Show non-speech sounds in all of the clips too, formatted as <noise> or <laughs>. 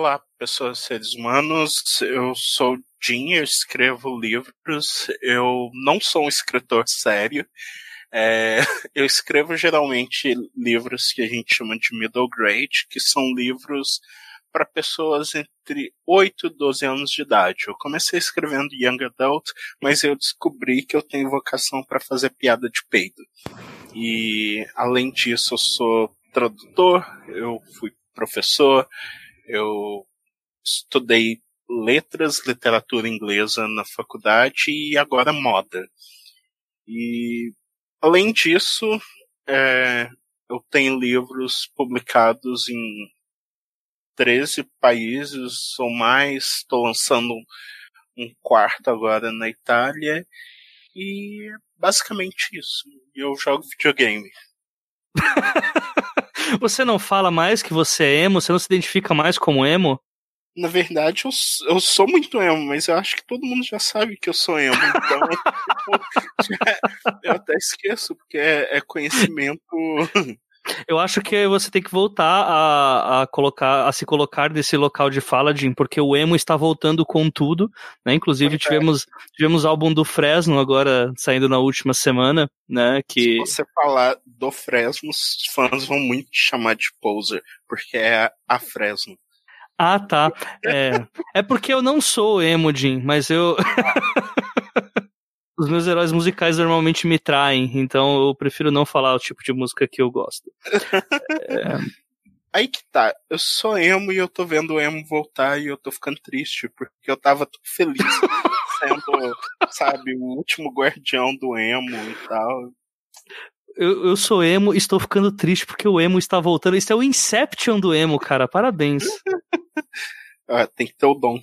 Olá, pessoas, seres humanos. Eu sou Jim, eu escrevo livros. Eu não sou um escritor sério. É, <laughs> eu escrevo geralmente livros que a gente chama de middle grade, que são livros para pessoas entre 8 e 12 anos de idade. Eu comecei escrevendo Young Adult, mas eu descobri que eu tenho vocação para fazer piada de peido. E, além disso, eu sou tradutor, eu fui professor, eu estudei letras, literatura inglesa na faculdade e agora moda. E além disso, é, eu tenho livros publicados em 13 países ou mais. Estou lançando um quarto agora na Itália. E basicamente isso. Eu jogo videogame. <laughs> Você não fala mais que você é emo? Você não se identifica mais como emo? Na verdade, eu, eu sou muito emo, mas eu acho que todo mundo já sabe que eu sou emo. Então, <laughs> <laughs> eu até esqueço, porque é, é conhecimento eu acho que você tem que voltar a, a, colocar, a se colocar nesse local de fala, Jim, porque o emo está voltando com tudo, né? Inclusive tivemos tivemos álbum do Fresno agora saindo na última semana, né? Que se você falar do Fresno, os fãs vão muito te chamar de poser, porque é a Fresno. Ah, tá. É, é porque eu não sou emo, Jim, mas eu <laughs> os meus heróis musicais normalmente me traem, então eu prefiro não falar o tipo de música que eu gosto. é... Aí que tá, eu sou emo e eu tô vendo o emo voltar e eu tô ficando triste, porque eu tava feliz <laughs> sendo, sabe, o último guardião do emo e tal. Eu, eu sou emo e estou ficando triste porque o emo está voltando. Isso é o Inception do emo, cara. Parabéns. <laughs> ah, tem que ter o dom.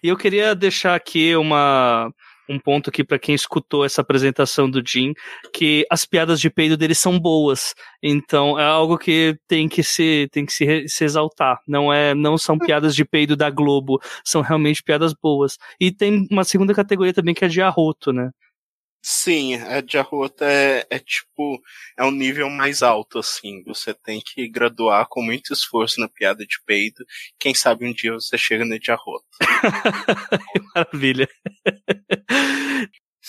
E eu queria deixar aqui uma um ponto aqui para quem escutou essa apresentação do Jim, que as piadas de peido dele são boas. Então é algo que tem que se tem que se, se exaltar. Não é não são piadas de peido da Globo, são realmente piadas boas. E tem uma segunda categoria também que é de arroto, né? Sim, a de arroto é, é tipo, é um nível mais alto, assim. Você tem que graduar com muito esforço na piada de peido. Quem sabe um dia você chega no de arroto. <laughs> Maravilha.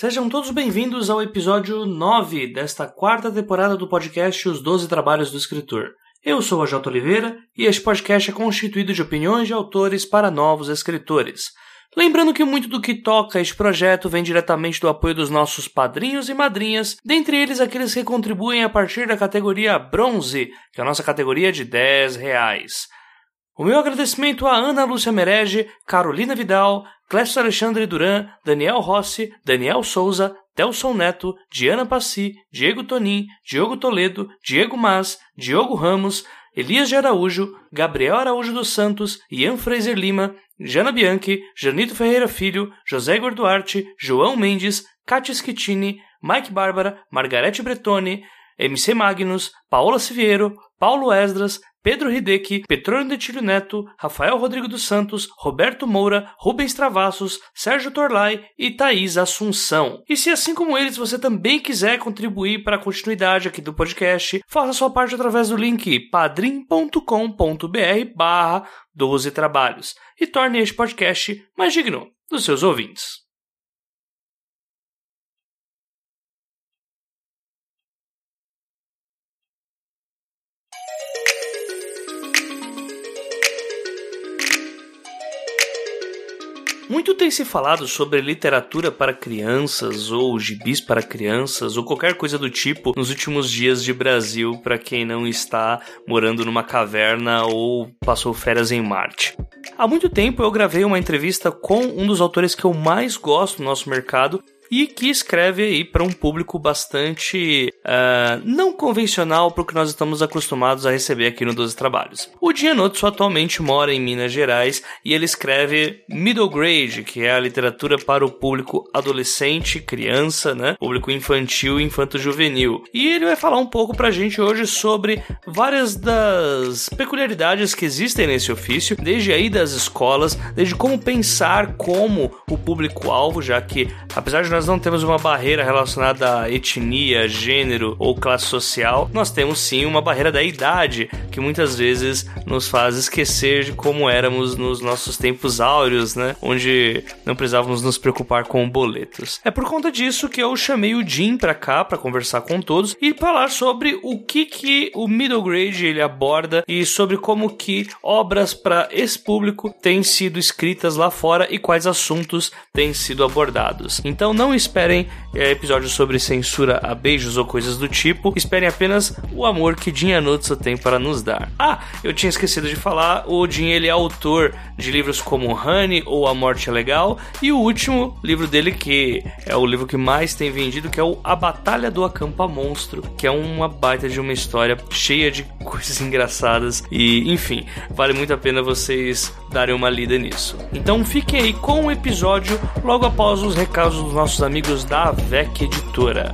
Sejam todos bem-vindos ao episódio 9 desta quarta temporada do podcast Os Doze Trabalhos do Escritor. Eu sou a J. Oliveira e este podcast é constituído de opiniões de autores para novos escritores. Lembrando que muito do que toca este projeto vem diretamente do apoio dos nossos padrinhos e madrinhas, dentre eles aqueles que contribuem a partir da categoria Bronze, que é a nossa categoria de 10 reais. O meu agradecimento a Ana Lúcia Merege, Carolina Vidal, Clécio Alexandre Duran, Daniel Rossi, Daniel Souza, Telson Neto, Diana Passi, Diego Tonin, Diogo Toledo, Diego Mas, Diogo Ramos, Elias de Araújo, Gabriel Araújo dos Santos, Ian Fraser Lima, Jana Bianchi, Janito Ferreira Filho, José Igor Duarte, João Mendes, Katia Schettini, Mike Bárbara, Margarete Bretoni, MC Magnus, Paola Siviero, Paulo Esdras, Pedro Hideki, Petrônio Detílio Neto, Rafael Rodrigo dos Santos, Roberto Moura, Rubens Travassos, Sérgio Torlai e Thaís Assunção. E se assim como eles você também quiser contribuir para a continuidade aqui do podcast, faça sua parte através do link padrim.com.br barra 12 trabalhos e torne este podcast mais digno dos seus ouvintes. Muito tem se falado sobre literatura para crianças, ou gibis para crianças, ou qualquer coisa do tipo nos últimos dias de Brasil para quem não está morando numa caverna ou passou férias em Marte. Há muito tempo eu gravei uma entrevista com um dos autores que eu mais gosto no nosso mercado, e que escreve aí para um público bastante uh, não convencional para o que nós estamos acostumados a receber aqui no 12 Trabalhos. O Gianotto atualmente mora em Minas Gerais e ele escreve middle grade, que é a literatura para o público adolescente, criança, né? Público infantil e infanto-juvenil. E ele vai falar um pouco para a gente hoje sobre várias das peculiaridades que existem nesse ofício, desde aí das escolas, desde como pensar como o público-alvo, já que apesar de nós nós não temos uma barreira relacionada a etnia, gênero ou classe social, nós temos sim uma barreira da idade, que muitas vezes nos faz esquecer de como éramos nos nossos tempos áureos, né? Onde não precisávamos nos preocupar com boletos. É por conta disso que eu chamei o Jim para cá para conversar com todos e falar sobre o que que o middle grade ele aborda e sobre como que obras para esse público têm sido escritas lá fora e quais assuntos têm sido abordados. Então não esperem é, episódios sobre censura a beijos ou coisas do tipo, esperem apenas o amor que Jin Anutsu tem para nos dar. Ah, eu tinha esquecido de falar, o Jin ele é autor de livros como Honey ou A Morte é Legal e o último livro dele que é o livro que mais tem vendido, que é o A Batalha do Acampa Monstro, que é uma baita de uma história cheia de <laughs> coisas engraçadas e, enfim, vale muito a pena vocês darem uma lida nisso. Então fiquem aí com o episódio logo após os recados dos nossos amigos da VEC Editora.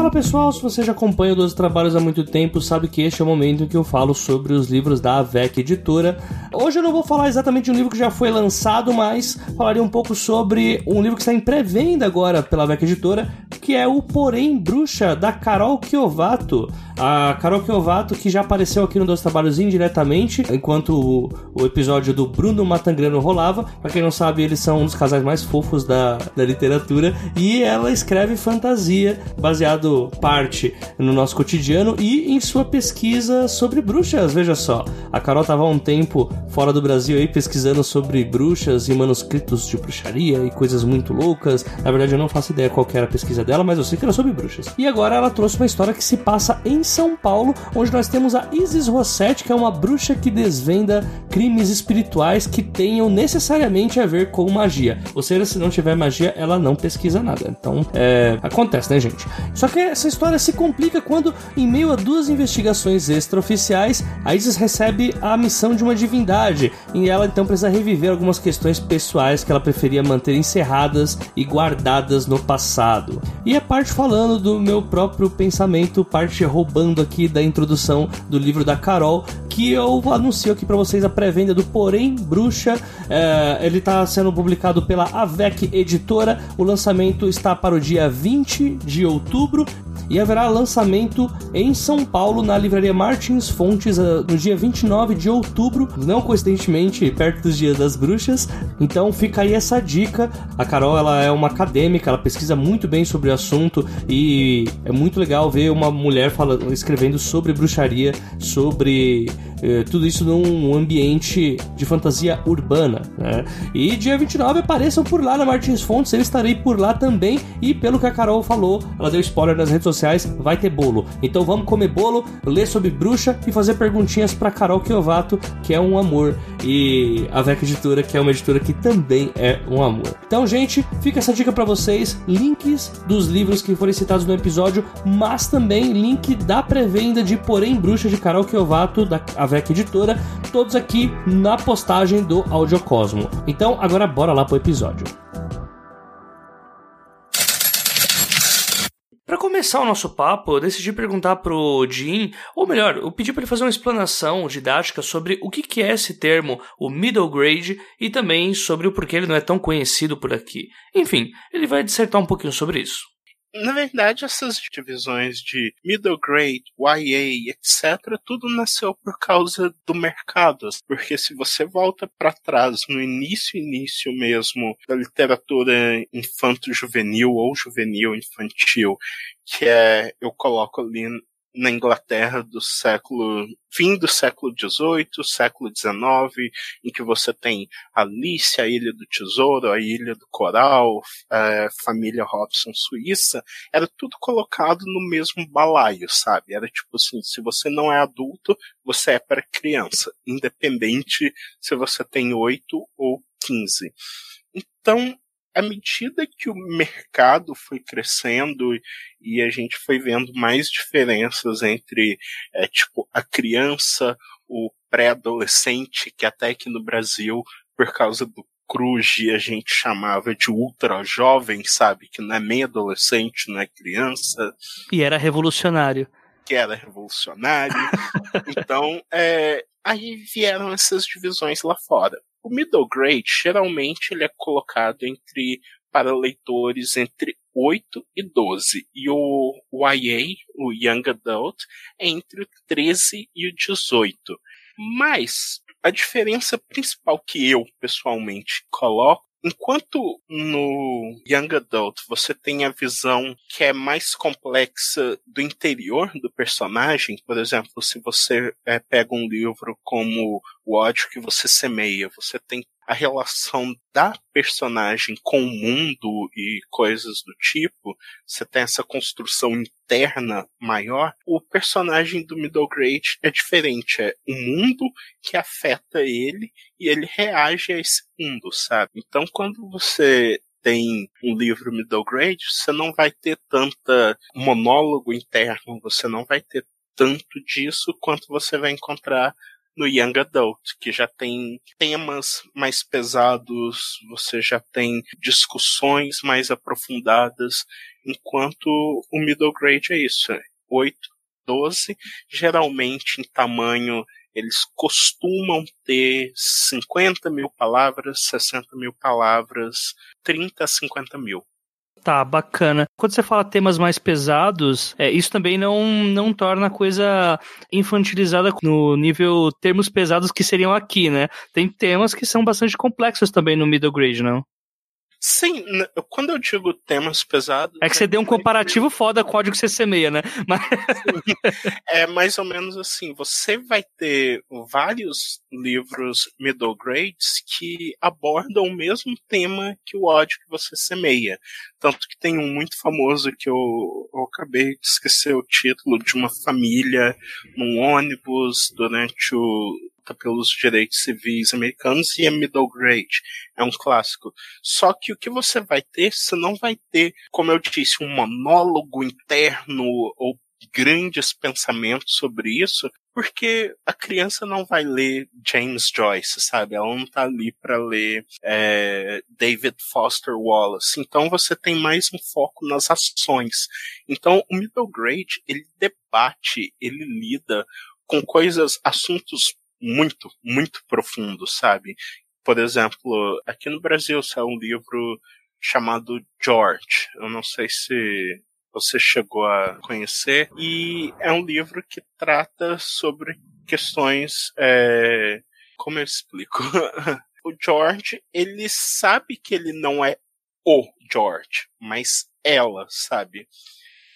Fala pessoal, se você já acompanha os trabalhos há muito tempo, sabe que este é o momento em que eu falo sobre os livros da AVEC Editora. Hoje eu não vou falar exatamente de um livro que já foi lançado, mas falarei um pouco sobre um livro que está em pré-venda agora pela AVEC Editora, que é o Porém Bruxa, da Carol Kiovato. A Carol Kiovato, que já apareceu aqui no Dois Trabalhos indiretamente, enquanto o, o, episódio do Bruno Matangrano rolava. Pra quem não sabe, eles são um dos casais mais fofos da, da literatura. E ela escreve fantasia, baseado parte no nosso cotidiano e em sua pesquisa sobre bruxas. Veja só, a Carol tava há um tempo fora do Brasil aí pesquisando sobre bruxas e manuscritos de bruxaria e coisas muito loucas. Na verdade, eu não faço ideia qual era a pesquisa dela, mas eu sei que era sobre bruxas. E agora ela trouxe uma história que se passa em são Paulo, onde nós temos a Isis Rossetti, que é uma bruxa que desvenda crimes espirituais que tenham necessariamente a ver com magia. Ou seja, se não tiver magia, ela não pesquisa nada. Então, é, acontece, né, gente? Só que essa história se complica quando, em meio a duas investigações extraoficiais, a Isis recebe a missão de uma divindade e ela então precisa reviver algumas questões pessoais que ela preferia manter encerradas e guardadas no passado. E a parte falando do meu próprio pensamento, parte roubando aqui da introdução do livro da Carol, que eu anuncio aqui para vocês a pré-venda do Porém Bruxa. É, ele está sendo publicado pela Avec Editora. O lançamento está para o dia 20 de outubro e haverá lançamento em São Paulo na livraria Martins Fontes uh, no dia 29 de outubro, não coincidentemente perto dos Dias das Bruxas. Então fica aí essa dica. A Carol ela é uma acadêmica, ela pesquisa muito bem sobre o assunto e é muito legal ver uma mulher falando, escrevendo sobre bruxaria, sobre eh, tudo isso num ambiente de fantasia urbana. Né? E dia 29 apareçam por lá na Martins Fontes, eu estarei por lá também. E pelo que a Carol falou, ela deu spoiler nas redes sociais vai ter bolo. Então vamos comer bolo, ler sobre bruxa e fazer perguntinhas para Carol Kiovato, que é um amor, e a Vec Editora, que é uma editora que também é um amor. Então, gente, fica essa dica para vocês, links dos livros que forem citados no episódio, mas também link da pré-venda de Porém Bruxa de Carol Kiovato, da Editora, todos aqui na postagem do Audiocosmo. Então, agora bora lá pro episódio. Para começar o nosso papo, eu decidi perguntar pro Jim, ou melhor, eu pedi para ele fazer uma explanação didática sobre o que é esse termo, o middle grade, e também sobre o porquê ele não é tão conhecido por aqui. Enfim, ele vai dissertar um pouquinho sobre isso. Na verdade, essas divisões de middle grade, YA, etc., tudo nasceu por causa do mercado. Porque se você volta para trás, no início, início mesmo da literatura infanto-juvenil ou juvenil-infantil, que é, eu coloco ali na Inglaterra do século fim do século XVIII, século XIX, em que você tem Alice, a Ilha do Tesouro, a Ilha do Coral, a família Robson Suíça, era tudo colocado no mesmo balaio, sabe? Era tipo assim, se você não é adulto, você é para criança, independente se você tem 8 ou 15. Então, à medida que o mercado foi crescendo e a gente foi vendo mais diferenças entre, é, tipo, a criança, o pré-adolescente, que até aqui no Brasil, por causa do Cruz, a gente chamava de ultra jovem, sabe? Que não é meio adolescente, não é criança. E era revolucionário. Que era revolucionário. <laughs> então, é, aí vieram essas divisões lá fora. O middle grade, geralmente, ele é colocado entre para leitores entre 8 e 12. E o YA, o Young Adult, é entre o 13 e o 18. Mas a diferença principal que eu, pessoalmente, coloco Enquanto no Young Adult você tem a visão que é mais complexa do interior do personagem, por exemplo, se você é, pega um livro como O ódio que você semeia, você tem a relação da personagem com o mundo e coisas do tipo, você tem essa construção interna maior, o personagem do middle grade é diferente. É o mundo que afeta ele e ele reage a esse mundo, sabe? Então quando você tem um livro middle grade, você não vai ter tanta monólogo interno, você não vai ter tanto disso quanto você vai encontrar no Young Adult, que já tem temas mais pesados, você já tem discussões mais aprofundadas, enquanto o Middle Grade é isso, 8, 12, geralmente em tamanho eles costumam ter 50 mil palavras, 60 mil palavras, 30 a 50 mil. Tá, bacana. Quando você fala temas mais pesados, é, isso também não, não torna a coisa infantilizada no nível termos pesados que seriam aqui, né? Tem temas que são bastante complexos também no middle grade, não? Sim, quando eu digo temas pesados. É que você deu um comparativo foda com o código que você semeia, né? <laughs> Mas... é mais ou menos assim: você vai ter vários livros middle grades que abordam o mesmo tema que o ódio que você semeia. Tanto que tem um muito famoso que eu, eu acabei de esquecer o título de uma família num ônibus durante o pelos direitos civis americanos e é middle grade. É um clássico. Só que o que você vai ter, você não vai ter, como eu disse, um monólogo interno ou grandes pensamentos sobre isso, porque a criança não vai ler James Joyce, sabe? Ela não tá ali para ler é, David Foster Wallace. Então você tem mais um foco nas ações. Então o middle grade ele debate, ele lida com coisas, assuntos muito, muito profundo, sabe? Por exemplo, aqui no Brasil saiu um livro chamado George. Eu não sei se você chegou a conhecer. E é um livro que trata sobre questões. É... Como eu explico? <laughs> o George, ele sabe que ele não é o George, mas ela, sabe?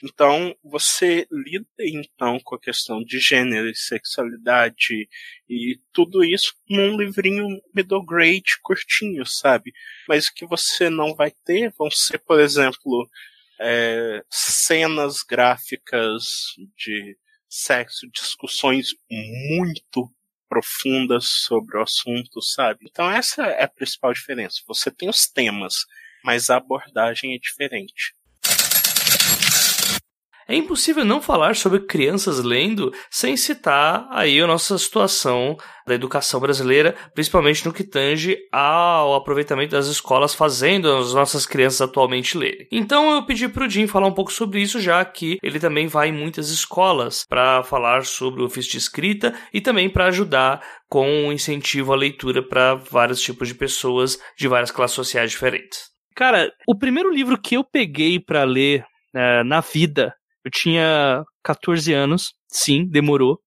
Então, você lida então com a questão de gênero e sexualidade e tudo isso num livrinho middle grade curtinho, sabe? Mas o que você não vai ter vão ser, por exemplo, é, cenas gráficas de sexo, discussões muito profundas sobre o assunto, sabe? Então essa é a principal diferença. Você tem os temas, mas a abordagem é diferente. É impossível não falar sobre crianças lendo sem citar aí a nossa situação da educação brasileira, principalmente no que tange ao aproveitamento das escolas fazendo as nossas crianças atualmente lerem. Então eu pedi para o Jim falar um pouco sobre isso, já que ele também vai em muitas escolas para falar sobre o ofício de escrita e também para ajudar com um incentivo à leitura para vários tipos de pessoas de várias classes sociais diferentes. Cara, o primeiro livro que eu peguei para ler uh, na vida eu tinha 14 anos, sim, demorou.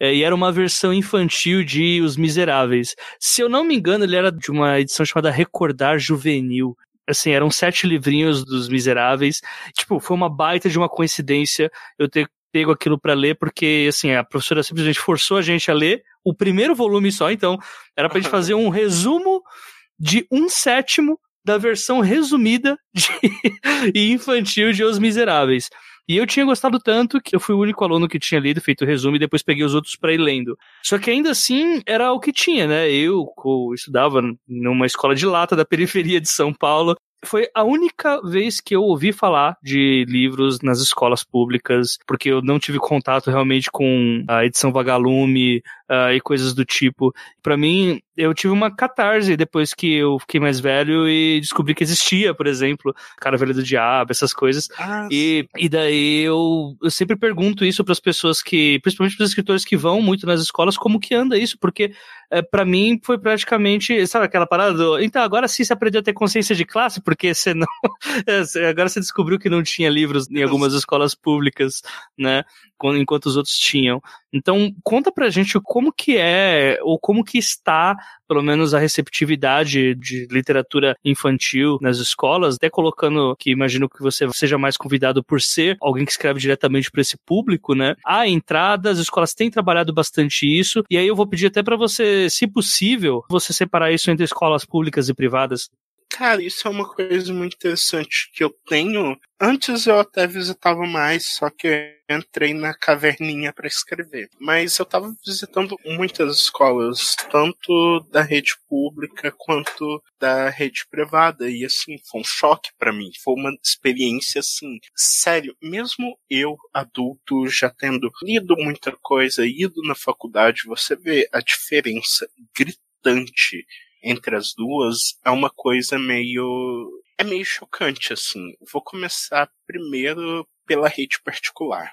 É, e era uma versão infantil de Os Miseráveis. Se eu não me engano, ele era de uma edição chamada Recordar Juvenil. Assim, eram sete livrinhos dos Miseráveis. Tipo, foi uma baita de uma coincidência eu ter pego aquilo para ler, porque, assim, a professora simplesmente forçou a gente a ler o primeiro volume só, então era pra gente <laughs> fazer um resumo de um sétimo da versão resumida <laughs> e infantil de Os Miseráveis. E eu tinha gostado tanto que eu fui o único aluno que tinha lido, feito o resumo, e depois peguei os outros para ir lendo. Só que ainda assim era o que tinha, né? Eu, eu estudava numa escola de lata da periferia de São Paulo. Foi a única vez que eu ouvi falar de livros nas escolas públicas, porque eu não tive contato realmente com a edição Vagalume uh, e coisas do tipo. Para mim, eu tive uma catarse depois que eu fiquei mais velho e descobri que existia, por exemplo, Cara Velho do Diabo, essas coisas. Ah, e, e daí eu, eu sempre pergunto isso para as pessoas que, principalmente para os escritores que vão muito nas escolas, como que anda isso, porque é, para mim foi praticamente, sabe aquela parada do, então agora sim você aprendeu a ter consciência de classe, porque você não, <laughs> é, agora você descobriu que não tinha livros em algumas escolas públicas, né, enquanto os outros tinham. Então, conta pra gente como que é, ou como que está, pelo menos, a receptividade de literatura infantil nas escolas, até colocando que imagino que você seja mais convidado por ser alguém que escreve diretamente para esse público, né? A entrada, as escolas têm trabalhado bastante isso, e aí eu vou pedir até para você, se possível, você separar isso entre escolas públicas e privadas. Cara, isso é uma coisa muito interessante que eu tenho. Antes eu até visitava mais, só que eu entrei na caverninha para escrever. Mas eu estava visitando muitas escolas, tanto da rede pública quanto da rede privada, e assim, foi um choque para mim. Foi uma experiência assim, sério, mesmo eu, adulto, já tendo lido muita coisa, ido na faculdade, você vê a diferença gritante entre as duas é uma coisa meio. é meio chocante, assim. Vou começar primeiro pela rede particular.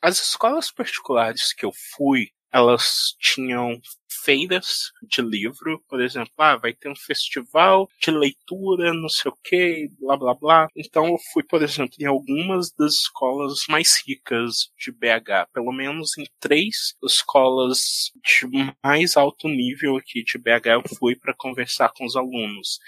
As escolas particulares que eu fui, elas tinham feiras de livro, por exemplo, ah, vai ter um festival de leitura, não sei o que, blá blá blá. Então eu fui, por exemplo, em algumas das escolas mais ricas de BH, pelo menos em três escolas de mais alto nível aqui de BH eu fui para conversar com os alunos.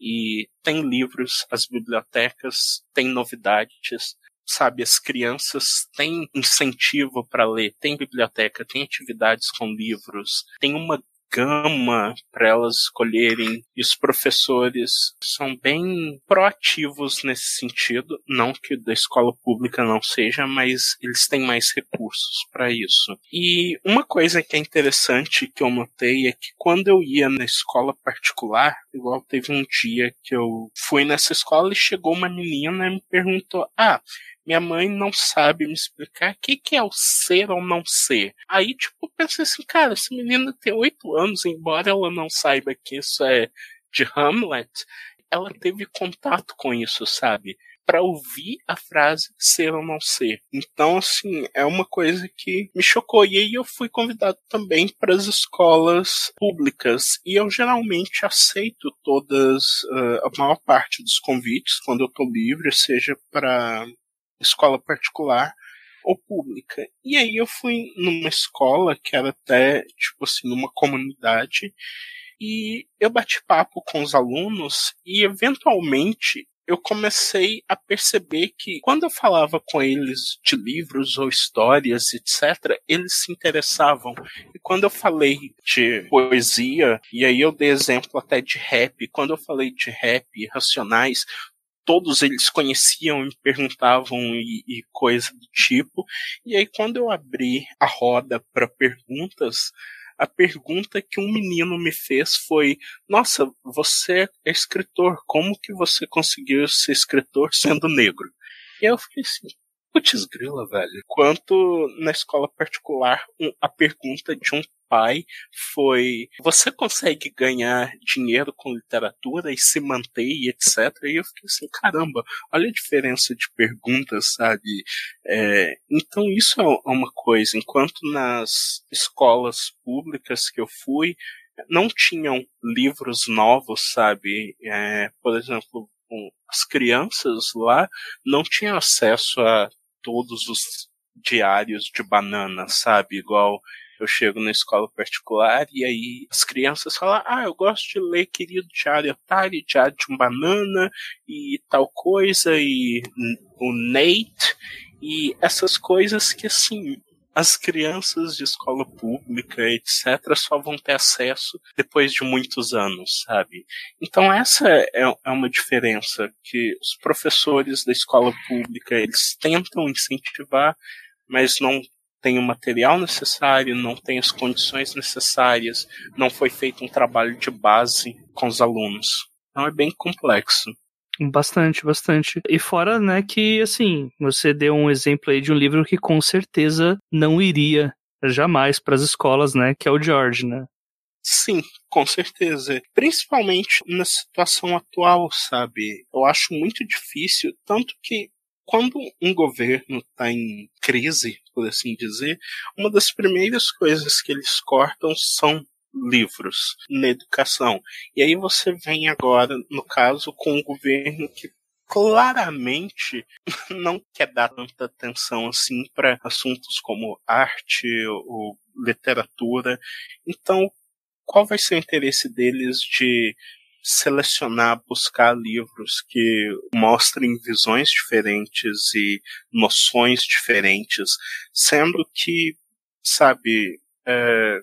E tem livros, as bibliotecas têm novidades, sabe, as crianças têm incentivo para ler, tem biblioteca, tem atividades com livros, tem uma gama para elas escolherem e os professores são bem proativos nesse sentido, não que da escola pública não seja, mas eles têm mais recursos para isso. E uma coisa que é interessante que eu notei é que quando eu ia na escola particular, igual teve um dia que eu fui nessa escola e chegou uma menina e me perguntou: "Ah, minha mãe não sabe me explicar o que, que é o ser ou não ser. Aí, tipo, eu pensei assim, cara, essa menina tem oito anos, embora ela não saiba que isso é de Hamlet, ela teve contato com isso, sabe? para ouvir a frase ser ou não ser. Então, assim, é uma coisa que me chocou. E aí eu fui convidado também para as escolas públicas. E eu geralmente aceito todas, uh, a maior parte dos convites quando eu estou livre, seja para escola particular ou pública. E aí eu fui numa escola que era até, tipo assim, numa comunidade, e eu bati papo com os alunos e eventualmente eu comecei a perceber que quando eu falava com eles de livros ou histórias, etc., eles se interessavam. E quando eu falei de poesia, e aí eu dei exemplo até de rap, quando eu falei de rap, racionais, todos eles conheciam e perguntavam e, e coisa do tipo. E aí, quando eu abri a roda para perguntas, a pergunta que um menino me fez foi: Nossa, você é escritor, como que você conseguiu ser escritor sendo negro? E eu fiquei assim, putz grila, velho. Quanto na escola particular, a pergunta de um pai foi: você consegue ganhar dinheiro com literatura e se manter e etc. E eu fiquei assim: caramba, olha a diferença de perguntas, sabe? É, então isso é uma coisa. Enquanto nas escolas públicas que eu fui, não tinham livros novos, sabe? É, por exemplo, as crianças lá não tinham acesso a todos os diários de banana, sabe? Igual eu chego na escola particular e aí as crianças falam: Ah, eu gosto de ler querido Diário Otário, Diário de um Banana e tal coisa, e o Nate, e essas coisas que assim. As crianças de escola pública, etc., só vão ter acesso depois de muitos anos, sabe? Então, essa é, é uma diferença que os professores da escola pública eles tentam incentivar, mas não tem o material necessário, não tem as condições necessárias, não foi feito um trabalho de base com os alunos. Então é bem complexo. Bastante, bastante. E fora, né, que assim, você deu um exemplo aí de um livro que com certeza não iria jamais para as escolas, né, que é o George, né? Sim, com certeza. Principalmente na situação atual, sabe? Eu acho muito difícil, tanto que quando um governo está em crise, por assim dizer, uma das primeiras coisas que eles cortam são livros na educação. E aí você vem agora, no caso, com um governo que claramente <laughs> não quer dar tanta atenção assim para assuntos como arte ou literatura. Então, qual vai ser o interesse deles de selecionar, buscar livros que mostrem visões diferentes e noções diferentes, sendo que, sabe, é,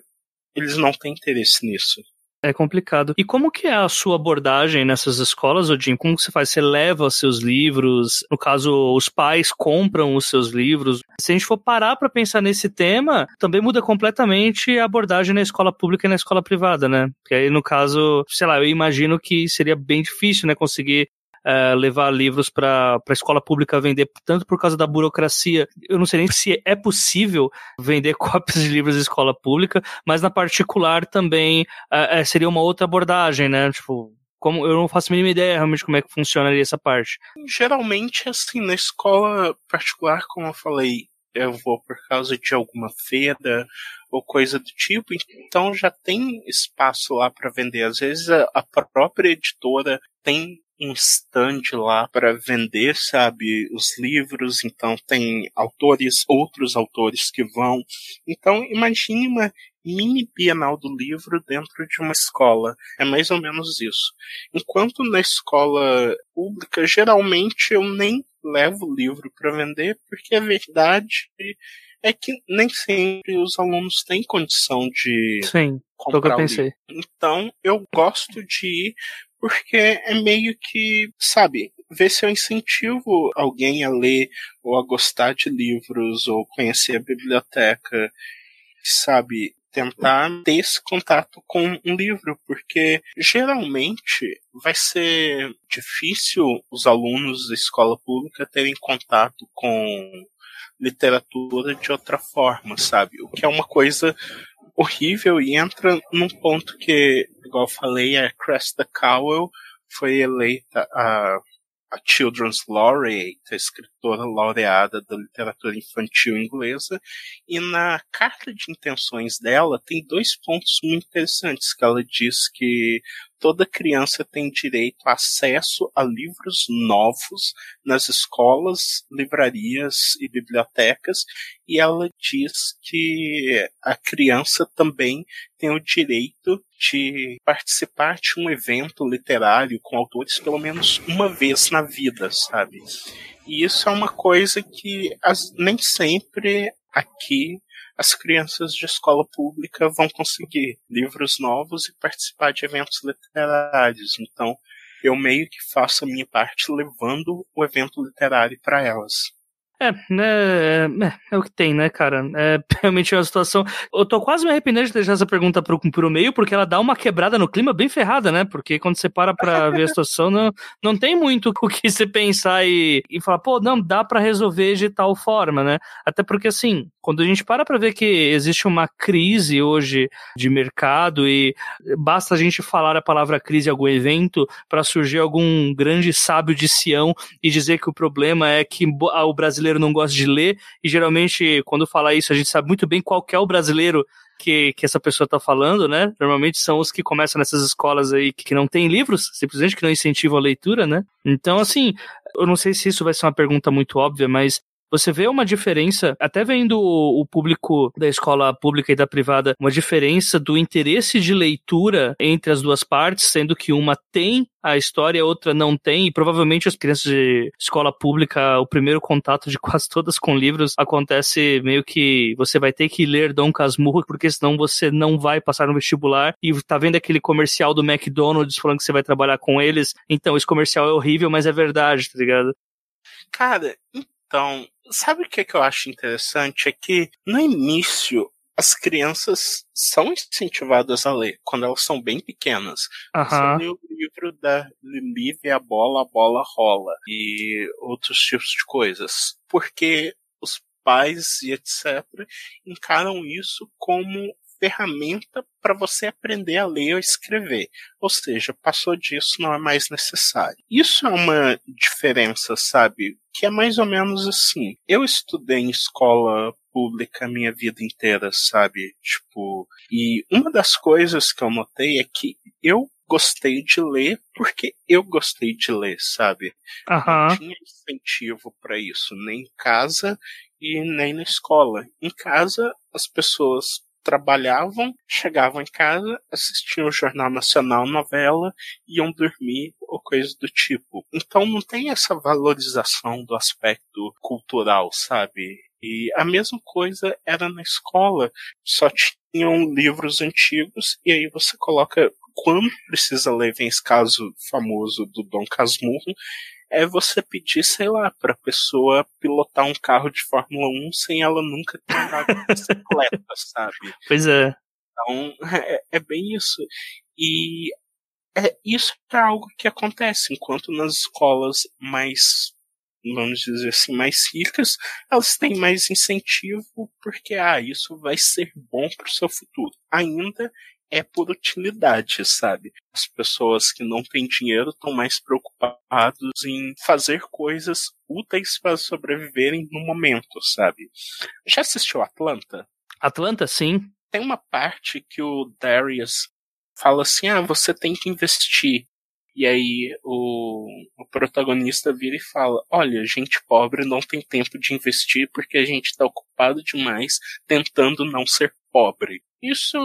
eles não têm interesse nisso. É complicado. E como que é a sua abordagem nessas escolas, Odin? Como que você faz? Você leva seus livros? No caso, os pais compram os seus livros? Se a gente for parar para pensar nesse tema, também muda completamente a abordagem na escola pública e na escola privada, né? Porque aí, no caso, sei lá, eu imagino que seria bem difícil, né, conseguir uh, levar livros para a escola pública vender, tanto por causa da burocracia. Eu não sei nem se é possível vender <laughs> cópias de livros em escola pública, mas na particular também uh, seria uma outra abordagem, né? Tipo, como eu não faço a mínima ideia realmente como é que funcionaria essa parte. Geralmente, assim, na escola particular, como eu falei, eu vou por causa de alguma feira ou coisa do tipo, então já tem espaço lá para vender. Às vezes a própria editora tem um stand lá para vender, sabe, os livros, então tem autores, outros autores que vão. Então imagine uma mini Bienal do livro dentro de uma escola. É mais ou menos isso. Enquanto na escola pública, geralmente eu nem levo o livro para vender, porque a verdade é que nem sempre os alunos têm condição de Sim, comprar eu pensei. Então eu gosto de ir porque é meio que, sabe, ver se eu incentivo alguém a ler ou a gostar de livros ou conhecer a biblioteca, sabe, tentar ter esse contato com um livro, porque geralmente vai ser difícil os alunos da escola pública terem contato com literatura de outra forma, sabe? O que é uma coisa horrível e entra num ponto que, igual eu falei, a Cresta Cowell foi eleita a, a Children's Laureate, a escritora laureada da literatura infantil inglesa, e na carta de intenções dela tem dois pontos muito interessantes, que ela diz que toda criança tem direito a acesso a livros novos nas escolas, livrarias e bibliotecas, e ela diz que a criança também tem o direito de participar de um evento literário com autores pelo menos uma vez na vida, sabe? E isso é uma coisa que as, nem sempre aqui as crianças de escola pública vão conseguir livros novos e participar de eventos literários. Então, eu meio que faço a minha parte levando o evento literário para elas. É, né, é, é, o que tem, né, cara? É <laughs> realmente uma situação. Eu tô quase me arrependendo de deixar essa pergunta pro, pro meio, porque ela dá uma quebrada no clima bem ferrada, né? Porque quando você para pra <laughs> ver a situação, não, não tem muito o que você pensar e, e falar, pô, não, dá para resolver de tal forma, né? Até porque, assim, quando a gente para pra ver que existe uma crise hoje de mercado e basta a gente falar a palavra crise em algum evento para surgir algum grande sábio de Sião e dizer que o problema é que o brasileiro brasileiro não gosta de ler, e geralmente, quando fala isso, a gente sabe muito bem qual é o brasileiro que, que essa pessoa está falando, né? Normalmente são os que começam nessas escolas aí que não têm livros, simplesmente que não incentivam a leitura, né? Então, assim, eu não sei se isso vai ser uma pergunta muito óbvia, mas você vê uma diferença, até vendo o público da escola pública e da privada, uma diferença do interesse de leitura entre as duas partes, sendo que uma tem a história, a outra não tem, e provavelmente as crianças de escola pública, o primeiro contato de quase todas com livros acontece meio que você vai ter que ler Dom Casmurro, porque senão você não vai passar no vestibular, e tá vendo aquele comercial do McDonald's falando que você vai trabalhar com eles, então esse comercial é horrível, mas é verdade, tá ligado? Cara, então, sabe o que, que eu acho interessante? É que no início as crianças são incentivadas a ler quando elas são bem pequenas. Uhum. Você lê o livro da Lili a bola, a bola rola e outros tipos de coisas. Porque os pais e etc. encaram isso como ferramenta para você aprender a ler ou escrever. Ou seja, passou disso, não é mais necessário. Isso é uma diferença, sabe? Que é mais ou menos assim. Eu estudei em escola pública a minha vida inteira, sabe? Tipo, e uma das coisas que eu notei é que eu gostei de ler porque eu gostei de ler, sabe? Uhum. Não tinha incentivo para isso, nem em casa e nem na escola. Em casa, as pessoas trabalhavam, chegavam em casa, assistiam o Jornal Nacional, novela, iam dormir ou coisa do tipo. Então não tem essa valorização do aspecto cultural, sabe? E a mesma coisa era na escola, só tinham livros antigos e aí você coloca quando precisa ler, vem esse caso famoso do Dom Casmurro, é você pedir, sei lá, pra pessoa pilotar um carro de Fórmula 1 sem ela nunca ter andado de bicicleta, <laughs> sabe? Pois é. Então, <laughs> é, é bem isso. E é, isso é algo que acontece, enquanto nas escolas mais vamos dizer assim, mais ricas, elas têm mais incentivo porque, ah, isso vai ser bom para o seu futuro. Ainda é por utilidade, sabe? As pessoas que não têm dinheiro estão mais preocupados em fazer coisas úteis para sobreviverem no momento, sabe? Já assistiu Atlanta? Atlanta, sim. Tem uma parte que o Darius fala assim: ah, você tem que investir. E aí o, o, protagonista vira e fala: Olha, gente pobre não tem tempo de investir porque a gente está ocupado demais tentando não ser pobre. Isso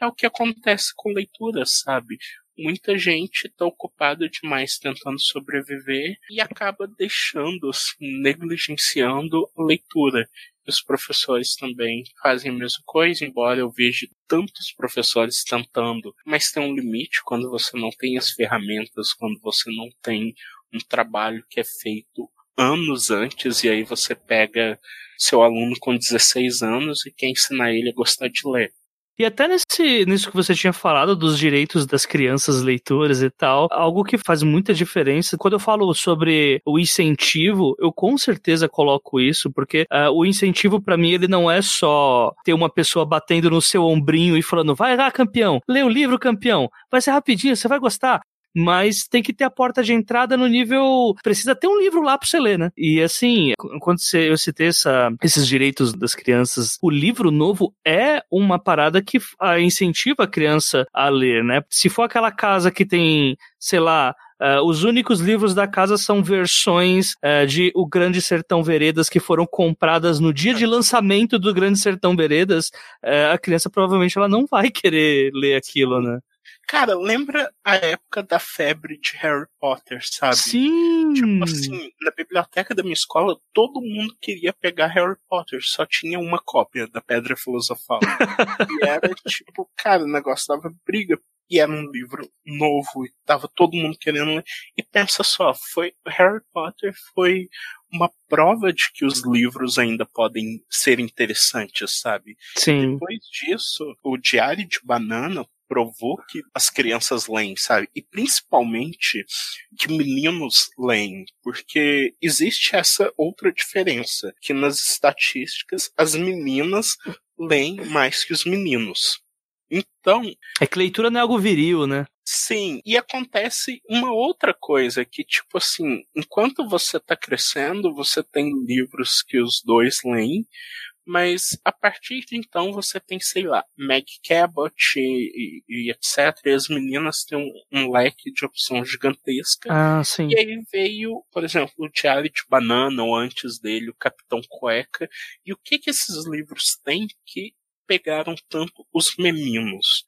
é o que acontece com leitura, sabe? Muita gente está ocupada demais tentando sobreviver e acaba deixando, assim, negligenciando a leitura. Os professores também fazem a mesma coisa, embora eu veja tantos professores tentando, mas tem um limite quando você não tem as ferramentas, quando você não tem um trabalho que é feito anos antes e aí você pega seu aluno com 16 anos e quer ensinar ele a gostar de ler. E até nesse, nisso que você tinha falado dos direitos das crianças leitoras e tal, algo que faz muita diferença. Quando eu falo sobre o incentivo, eu com certeza coloco isso, porque uh, o incentivo para mim ele não é só ter uma pessoa batendo no seu ombrinho e falando, vai lá, campeão, lê o livro, campeão, vai ser rapidinho, você vai gostar mas tem que ter a porta de entrada no nível. Precisa ter um livro lá para você ler, né? E assim, quando eu citei essa, esses direitos das crianças, o livro novo é uma parada que incentiva a criança a ler, né? Se for aquela casa que tem, sei lá, Uh, os únicos livros da casa são versões uh, de O Grande Sertão Veredas que foram compradas no dia de lançamento do Grande Sertão Veredas. Uh, a criança provavelmente ela não vai <laughs> querer ler aquilo, né? Cara, lembra a época da febre de Harry Potter, sabe? Sim! Tipo assim, na biblioteca da minha escola, todo mundo queria pegar Harry Potter, só tinha uma cópia da Pedra Filosofal. <laughs> e era tipo, cara, o negócio dava briga. E era um livro novo, e tava todo mundo querendo ler. E pensa só, foi Harry Potter foi uma prova de que os livros ainda podem ser interessantes, sabe? Sim. Depois disso, o Diário de Banana provou que as crianças leem, sabe? E principalmente que meninos leem, porque existe essa outra diferença, que nas estatísticas as meninas leem mais que os meninos. Então. É que leitura não é algo viril, né? Sim, e acontece uma outra coisa que, tipo assim, enquanto você tá crescendo, você tem livros que os dois leem, mas a partir de então você tem, sei lá, Meg Cabot e, e, e etc. E as meninas têm um, um, leque de opções gigantesca. Ah, sim. E aí veio, por exemplo, o Diário de Banana, ou antes dele, o Capitão Cueca. E o que que esses livros têm que pegaram tanto os meninos?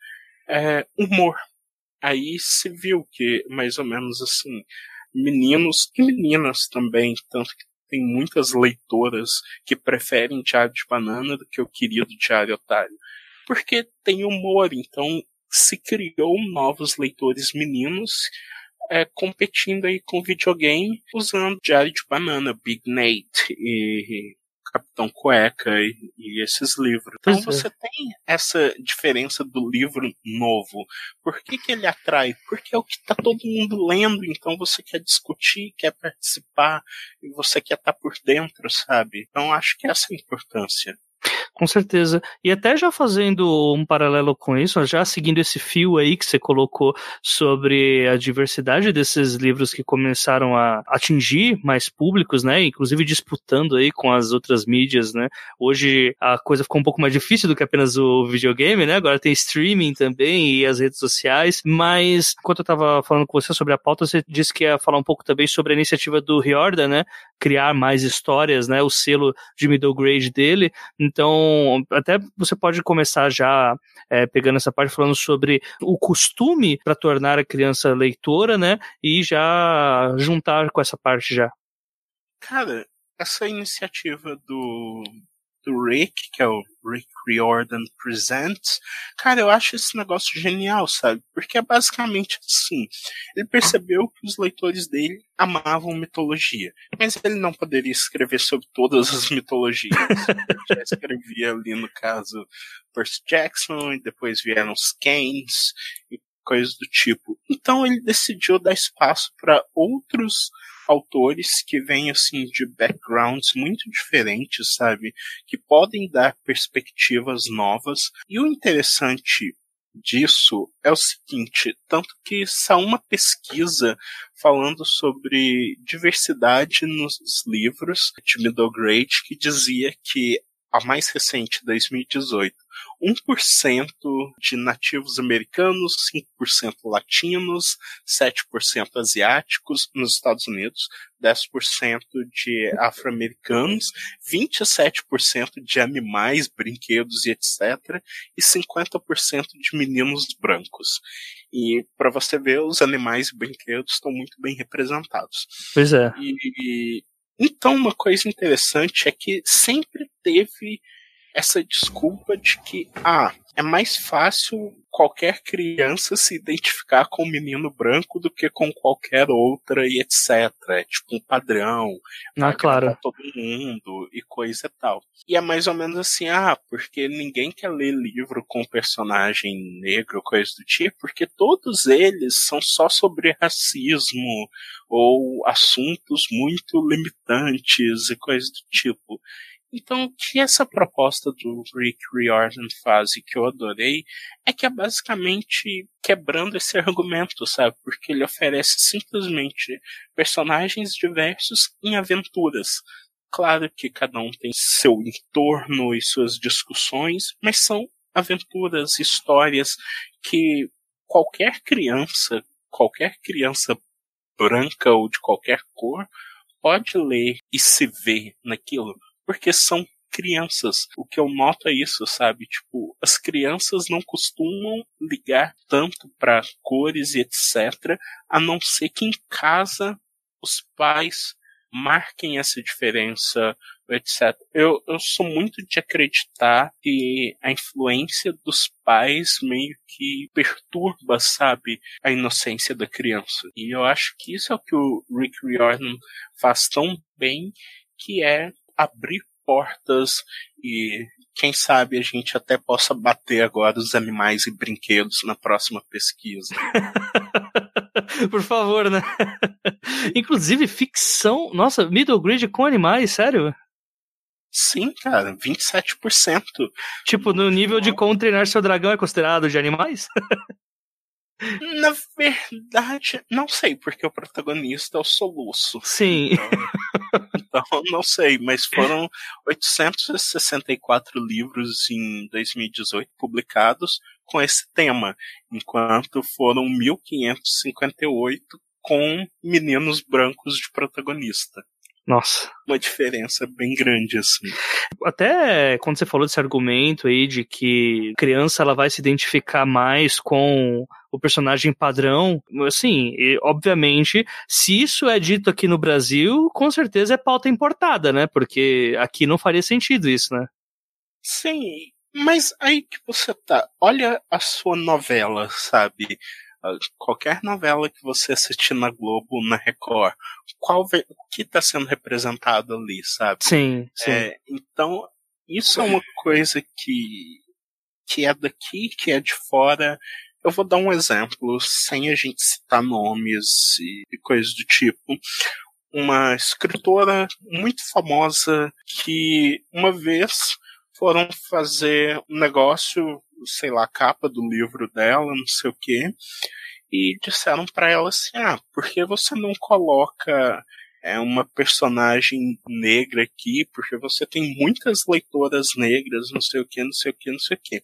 É, humor. Aí se viu que, mais ou menos assim, meninos e meninas também, tanto que tem muitas leitoras que preferem Diário de Banana do que o querido Diário Otário. Porque tem humor, então se criou novos leitores meninos é, competindo aí com videogame usando Diário de Banana, Big Nate e Capitão Cueca e, e esses livros. Então pois você é. tem essa diferença do livro novo. Por que, que ele atrai? Porque é o que está todo mundo lendo, então você quer discutir, quer participar, e você quer estar tá por dentro, sabe? Então acho que essa é a importância. Com certeza. E até já fazendo um paralelo com isso, já seguindo esse fio aí que você colocou sobre a diversidade desses livros que começaram a atingir mais públicos, né? Inclusive disputando aí com as outras mídias, né? Hoje a coisa ficou um pouco mais difícil do que apenas o videogame, né? Agora tem streaming também e as redes sociais. Mas enquanto eu estava falando com você sobre a pauta, você disse que ia falar um pouco também sobre a iniciativa do Riordan, né? Criar mais histórias, né? O selo de middle grade dele. Então até você pode começar já é, pegando essa parte falando sobre o costume para tornar a criança leitora, né? E já juntar com essa parte já. Cara, essa iniciativa do do Rick, que é o Rick Riordan Presents, cara, eu acho esse negócio genial, sabe? Porque é basicamente assim. Ele percebeu que os leitores dele amavam mitologia, mas ele não poderia escrever sobre todas as mitologias. <laughs> Ele já escrevia ali, no caso, Percy Jackson, e depois vieram os Kanes, e coisas do tipo. Então ele decidiu dar espaço para outros autores que vêm assim de backgrounds muito diferentes, sabe? Que podem dar perspectivas novas. E o interessante disso é o seguinte, tanto que saiu uma pesquisa falando sobre diversidade nos livros de middle grade que dizia que a mais recente, 2018, 1% de nativos americanos, 5% latinos, 7% asiáticos nos Estados Unidos, 10% de afro-americanos, 27% de animais, brinquedos e etc., e 50% de meninos brancos. E para você ver, os animais e brinquedos estão muito bem representados. Pois é. E, e, então, uma coisa interessante é que sempre teve essa desculpa de que, ah, é mais fácil qualquer criança se identificar com um menino branco do que com qualquer outra e etc. É tipo um padrão. Ah, claro. todo mundo e coisa e tal. E é mais ou menos assim, ah, porque ninguém quer ler livro com personagem negro, coisa do tipo, porque todos eles são só sobre racismo ou assuntos muito limitantes e coisa do tipo. Então, o que essa proposta do Rick Riordan faz e que eu adorei é que é basicamente quebrando esse argumento, sabe? Porque ele oferece simplesmente personagens diversos em aventuras. Claro que cada um tem seu entorno e suas discussões, mas são aventuras, histórias que qualquer criança, qualquer criança branca ou de qualquer cor, pode ler e se ver naquilo porque são crianças. O que eu noto é isso, sabe? Tipo, as crianças não costumam ligar tanto para cores e etc, a não ser que em casa os pais marquem essa diferença, etc. Eu, eu sou muito de acreditar que a influência dos pais meio que perturba, sabe, a inocência da criança. E eu acho que isso é o que o Rick Riordan faz tão bem, que é abrir portas e quem sabe a gente até possa bater agora os animais e brinquedos na próxima pesquisa. <laughs> Por favor, né? <laughs> Inclusive, ficção. Nossa, middle grade com animais, sério? Sim, cara, 27%. Tipo, no nível de como treinar seu dragão é considerado de animais? <laughs> Na verdade, não sei, porque o protagonista é o Soluço. Sim. Então, então, não sei, mas foram 864 livros em 2018 publicados com esse tema, enquanto foram 1558 com meninos brancos de protagonista. Nossa. Uma diferença bem grande, assim. Até quando você falou desse argumento aí de que criança ela vai se identificar mais com o personagem padrão, assim, e, obviamente, se isso é dito aqui no Brasil, com certeza é pauta importada, né? Porque aqui não faria sentido isso, né? Sim, mas aí que você tá, olha a sua novela, sabe? Qualquer novela que você assistir na Globo, na Record, qual o que está sendo representado ali, sabe? Sim, sim. É, então, isso é uma coisa que, que é daqui, que é de fora. Eu vou dar um exemplo, sem a gente citar nomes e, e coisas do tipo. Uma escritora muito famosa que uma vez foram fazer um negócio, sei lá, capa do livro dela, não sei o quê, e disseram para ela assim: ah, por que você não coloca é, uma personagem negra aqui? Porque você tem muitas leitoras negras, não sei o que, não sei o que, não sei o que.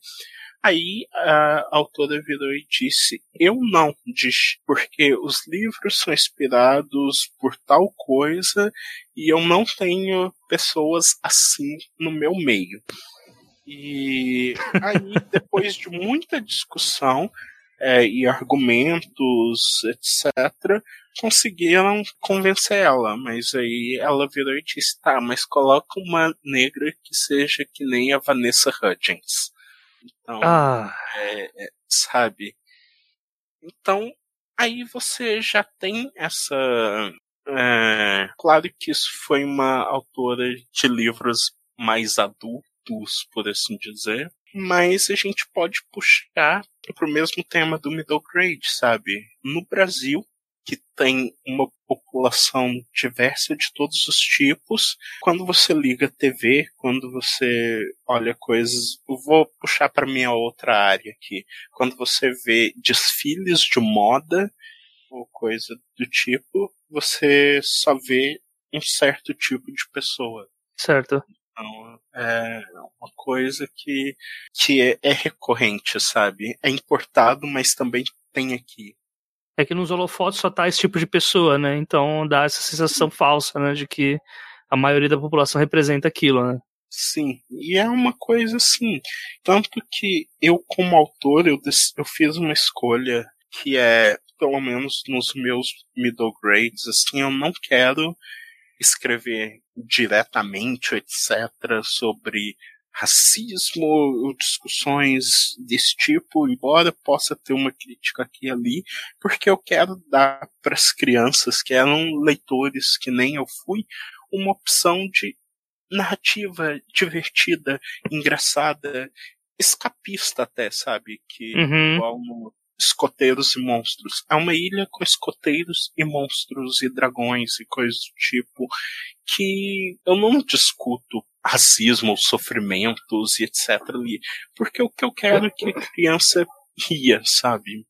Aí a autora virou e disse: Eu não, diz, porque os livros são inspirados por tal coisa e eu não tenho pessoas assim no meu meio. E aí, <laughs> depois de muita discussão é, e argumentos, etc., conseguiram convencer ela. Mas aí ela virou e disse: tá, mas coloca uma negra que seja que nem a Vanessa Hudgens. Então, ah. é, é, sabe? Então, aí você já tem essa. É, claro que isso foi uma autora de livros mais adultos por assim dizer. Mas a gente pode puxar para o mesmo tema do middle grade, sabe? No Brasil, que tem uma população diversa de todos os tipos. Quando você liga a TV, quando você olha coisas, vou puxar para minha outra área aqui. Quando você vê desfiles de moda ou coisa do tipo, você só vê um certo tipo de pessoa. Certo. Então, é uma coisa que, que é, é recorrente, sabe? É importado, mas também tem aqui. É que nos holofotes só tá esse tipo de pessoa, né? Então dá essa sensação falsa, né? De que a maioria da população representa aquilo, né? Sim, e é uma coisa assim. Tanto que eu, como autor, eu, eu fiz uma escolha que é, pelo menos nos meus middle grades, assim, eu não quero escrever diretamente, etc., sobre racismo, discussões desse tipo, embora possa ter uma crítica aqui e ali, porque eu quero dar para as crianças que eram leitores que nem eu fui, uma opção de narrativa divertida, engraçada, escapista até, sabe? Que uhum. igual no escoteiros e monstros. É uma ilha com escoteiros e monstros e dragões e coisas do tipo que eu não discuto racismo, sofrimentos e etc ali, porque o que eu quero é que a criança ria, sabe?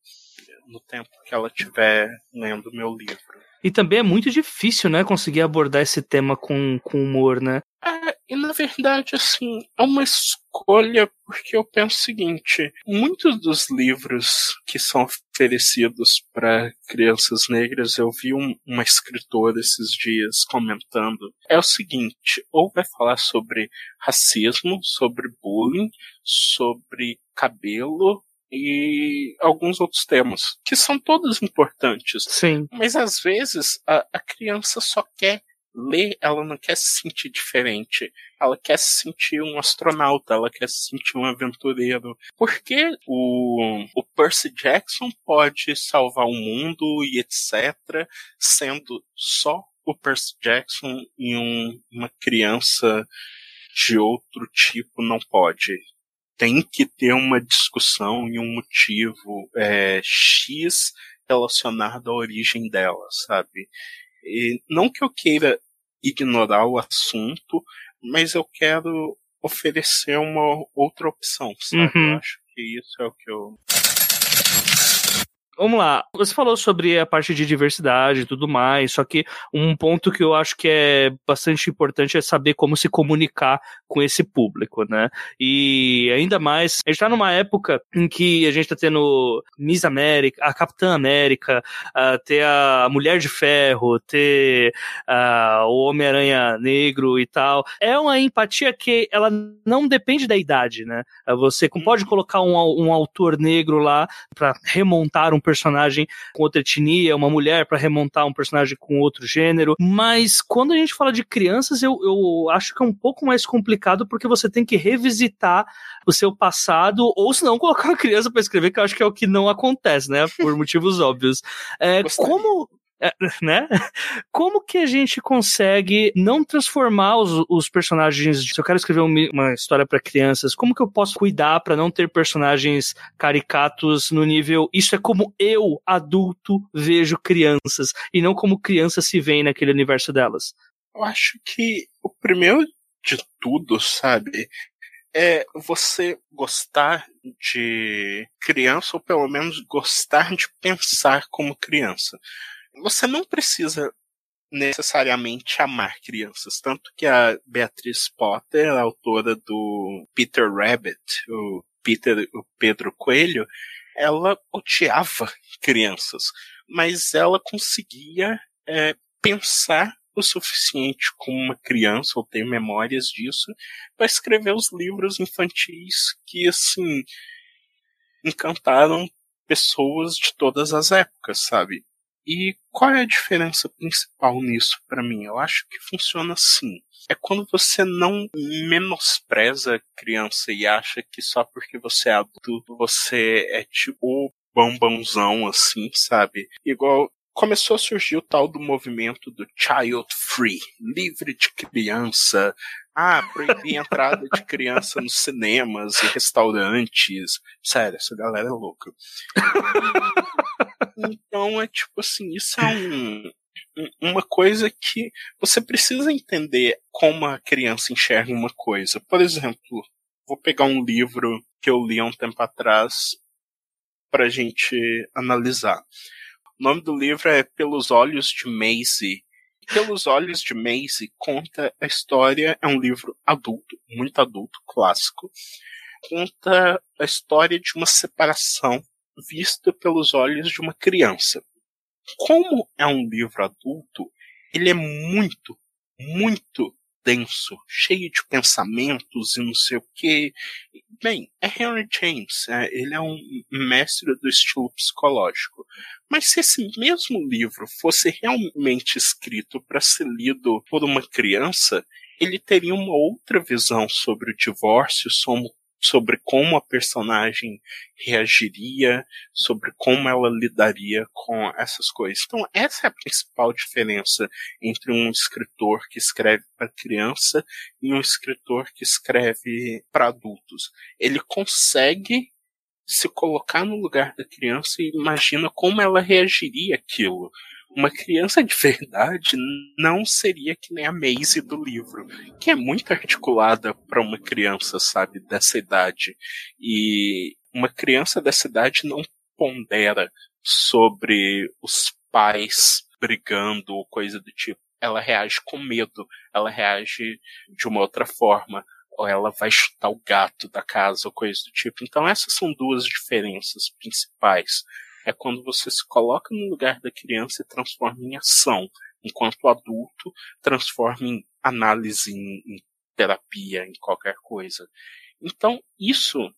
No tempo que ela estiver lendo meu livro. E também é muito difícil, né, conseguir abordar esse tema com, com humor, né? É, e na verdade, assim, é uma escolha porque eu penso o seguinte: muitos dos livros que são oferecidos para crianças negras, eu vi um, uma escritora esses dias comentando, é o seguinte: ou vai falar sobre racismo, sobre bullying, sobre cabelo, e alguns outros temas, que são todos importantes. Sim. Mas às vezes a, a criança só quer ler, ela não quer se sentir diferente. Ela quer se sentir um astronauta, ela quer se sentir um aventureiro. Porque o, o Percy Jackson pode salvar o mundo e etc., sendo só o Percy Jackson e um, uma criança de outro tipo não pode tem que ter uma discussão e um motivo é, X relacionado à origem dela, sabe? E não que eu queira ignorar o assunto, mas eu quero oferecer uma outra opção, sabe? Uhum. Eu acho que isso é o que eu Vamos lá. Você falou sobre a parte de diversidade e tudo mais, só que um ponto que eu acho que é bastante importante é saber como se comunicar com esse público, né? E ainda mais, a gente tá numa época em que a gente tá tendo Miss América, a Capitã América, uh, ter a Mulher de Ferro, ter uh, o Homem-Aranha Negro e tal. É uma empatia que ela não depende da idade, né? Você pode uhum. colocar um, um autor negro lá para remontar um personagem com outra etnia, uma mulher para remontar um personagem com outro gênero. Mas quando a gente fala de crianças, eu, eu acho que é um pouco mais complicado porque você tem que revisitar o seu passado, ou se não, colocar uma criança para escrever, que eu acho que é o que não acontece, né? Por <laughs> motivos óbvios. É, como né? Como que a gente consegue não transformar os, os personagens? Se eu quero escrever uma história para crianças, como que eu posso cuidar para não ter personagens caricatos no nível isso é como eu, adulto, vejo crianças e não como crianças se veem naquele universo delas? Eu acho que o primeiro de tudo, sabe, é você gostar de criança ou pelo menos gostar de pensar como criança você não precisa necessariamente amar crianças. Tanto que a Beatriz Potter, a autora do Peter Rabbit, o, Peter, o Pedro Coelho, ela odiava crianças, mas ela conseguia é, pensar o suficiente como uma criança ou ter memórias disso para escrever os livros infantis que assim encantaram pessoas de todas as épocas, sabe? E qual é a diferença principal nisso para mim? Eu acho que funciona assim. É quando você não menospreza a criança e acha que só porque você é adulto você é tipo bambãozão assim, sabe? Igual começou a surgir o tal do movimento do child free, livre de criança. Ah, proibir a entrada de criança nos cinemas e restaurantes. Sério, essa galera é louca. <laughs> Então é tipo assim, isso é um, uma coisa que você precisa entender como a criança enxerga uma coisa. Por exemplo, vou pegar um livro que eu li há um tempo atrás para gente analisar. O nome do livro é Pelos Olhos de Maisie. Pelos Olhos de Maisie conta a história, é um livro adulto, muito adulto, clássico. Conta a história de uma separação vista pelos olhos de uma criança. Como é um livro adulto, ele é muito, muito denso, cheio de pensamentos e não sei o que. Bem, é Henry James, é, ele é um mestre do estilo psicológico. Mas se esse mesmo livro fosse realmente escrito para ser lido por uma criança, ele teria uma outra visão sobre o divórcio, sobre sobre como a personagem reagiria, sobre como ela lidaria com essas coisas. Então, essa é a principal diferença entre um escritor que escreve para criança e um escritor que escreve para adultos. Ele consegue se colocar no lugar da criança e imagina como ela reagiria aquilo uma criança de verdade não seria que nem a Maisie do livro, que é muito articulada para uma criança, sabe, dessa idade. E uma criança dessa idade não pondera sobre os pais brigando ou coisa do tipo. Ela reage com medo, ela reage de uma outra forma, ou ela vai chutar o gato da casa ou coisa do tipo. Então essas são duas diferenças principais é quando você se coloca no lugar da criança e transforma em ação, enquanto adulto transforma em análise, em, em terapia, em qualquer coisa. Então, isso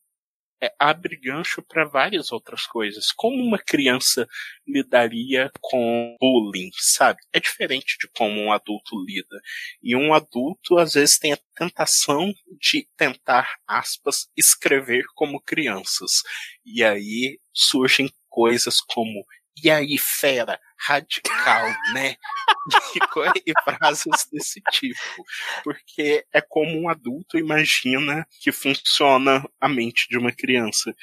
é, abre gancho para várias outras coisas. Como uma criança lidaria com bullying, sabe? É diferente de como um adulto lida. E um adulto, às vezes, tem a tentação de tentar, aspas, escrever como crianças. E aí surgem coisas como e aí, fera, radical, <laughs> né? e frases desse tipo. Porque é como um adulto imagina que funciona a mente de uma criança.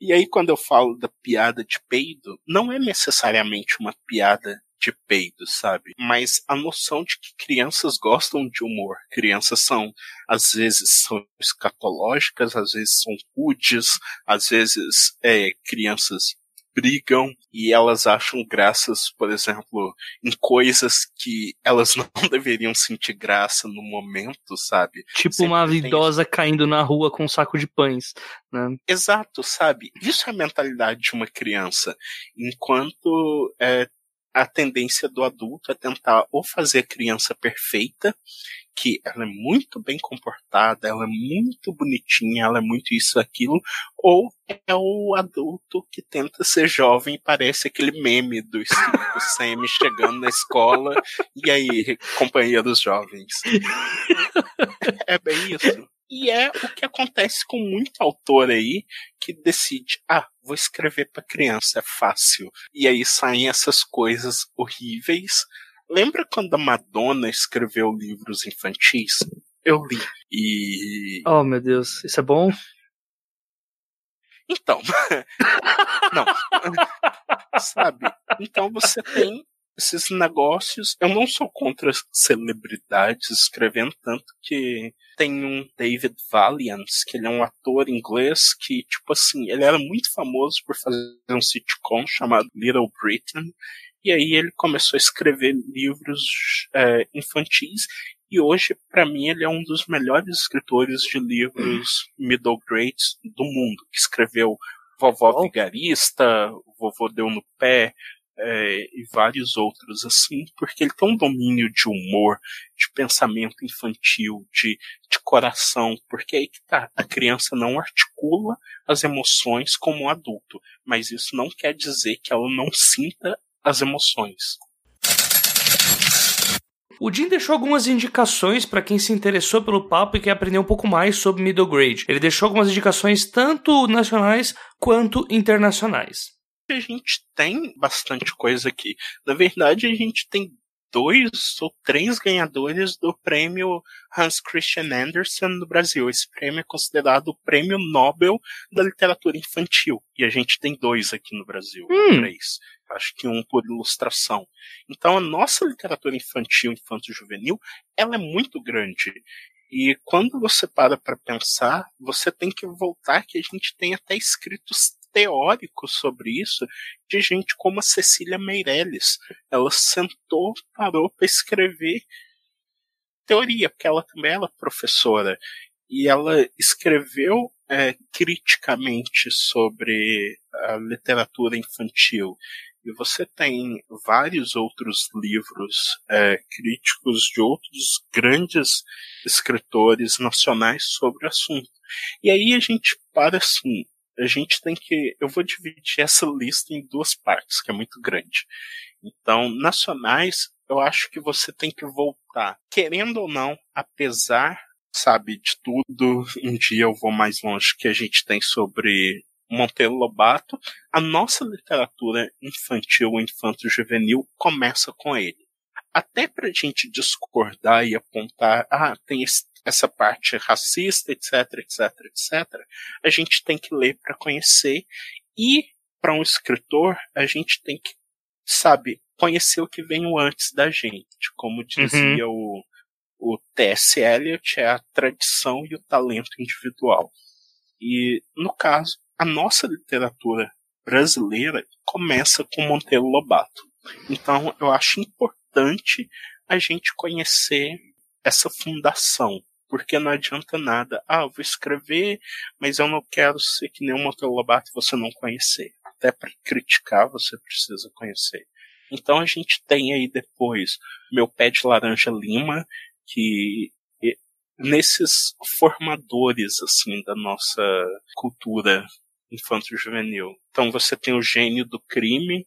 E aí, quando eu falo da piada de peido, não é necessariamente uma piada de peido, sabe? Mas a noção de que crianças gostam de humor. Crianças são, às vezes, são escatológicas, às vezes são rudes, às vezes é, crianças brigam e elas acham graças, por exemplo, em coisas que elas <laughs> não deveriam sentir graça no momento, sabe? Tipo Sempre uma idosa tem... caindo na rua com um saco de pães, né? Exato, sabe? Isso é a mentalidade de uma criança. Enquanto é, a tendência do adulto é tentar ou fazer a criança perfeita, que ela é muito bem comportada, ela é muito bonitinha, ela é muito isso, aquilo, ou é o adulto que tenta ser jovem e parece aquele meme do <laughs> Sam chegando na escola e aí, companheiros jovens. É bem isso. E é o que acontece com muito autor aí que decide, ah, vou escrever para criança, é fácil. E aí saem essas coisas horríveis. Lembra quando a Madonna escreveu livros infantis? Eu li. E. Oh, meu Deus, isso é bom? Então. <laughs> não. Sabe? Então você tem esses negócios. Eu não sou contra celebridades escrevendo, tanto que tem um David Valiant, que ele é um ator inglês que, tipo assim, ele era muito famoso por fazer um sitcom chamado Little Britain. E aí ele começou a escrever livros é, infantis e hoje, para mim, ele é um dos melhores escritores de livros middle grades do mundo, que escreveu Vovó Vigarista, Vovô Deu no Pé, é, e vários outros assim, porque ele tem um domínio de humor, de pensamento infantil, de, de coração, porque aí que tá, a criança não articula as emoções como um adulto, mas isso não quer dizer que ela não sinta as emoções. O Jim deixou algumas indicações para quem se interessou pelo papo e quer aprender um pouco mais sobre middle grade. Ele deixou algumas indicações tanto nacionais quanto internacionais a gente tem bastante coisa aqui. Na verdade, a gente tem dois ou três ganhadores do prêmio Hans Christian Andersen no Brasil. Esse prêmio é considerado o prêmio Nobel da literatura infantil. E a gente tem dois aqui no Brasil, hum. três. Acho que um por ilustração. Então a nossa literatura infantil, infanto-juvenil, ela é muito grande. E quando você para para pensar, você tem que voltar que a gente tem até escritos teóricos sobre isso de gente como a Cecília Meirelles. Ela sentou, parou para escrever teoria, porque ela também era professora. E ela escreveu é, criticamente sobre a literatura infantil. E você tem vários outros livros é, críticos de outros grandes escritores nacionais sobre o assunto. E aí a gente para assim, a gente tem que. Eu vou dividir essa lista em duas partes, que é muito grande. Então, nacionais, eu acho que você tem que voltar, querendo ou não, apesar, sabe, de tudo, um dia eu vou mais longe que a gente tem sobre Monteiro Lobato, a nossa literatura infantil ou infanto-juvenil começa com ele. Até para a gente discordar e apontar, ah, tem esse essa parte racista, etc, etc, etc, a gente tem que ler para conhecer e para um escritor a gente tem que, sabe, conhecer o que veio antes da gente, como dizia uhum. o, o T.S. Eliot, é a tradição e o talento individual. E, no caso, a nossa literatura brasileira começa com Monteiro Lobato. Então, eu acho importante a gente conhecer essa fundação, porque não adianta nada. Ah, eu vou escrever, mas eu não quero ser que nem um Monteiro Lobato você não conhecer. Até para criticar você precisa conhecer. Então a gente tem aí depois meu pé de laranja lima, que nesses formadores assim da nossa cultura infanto-juvenil. Então você tem o gênio do crime,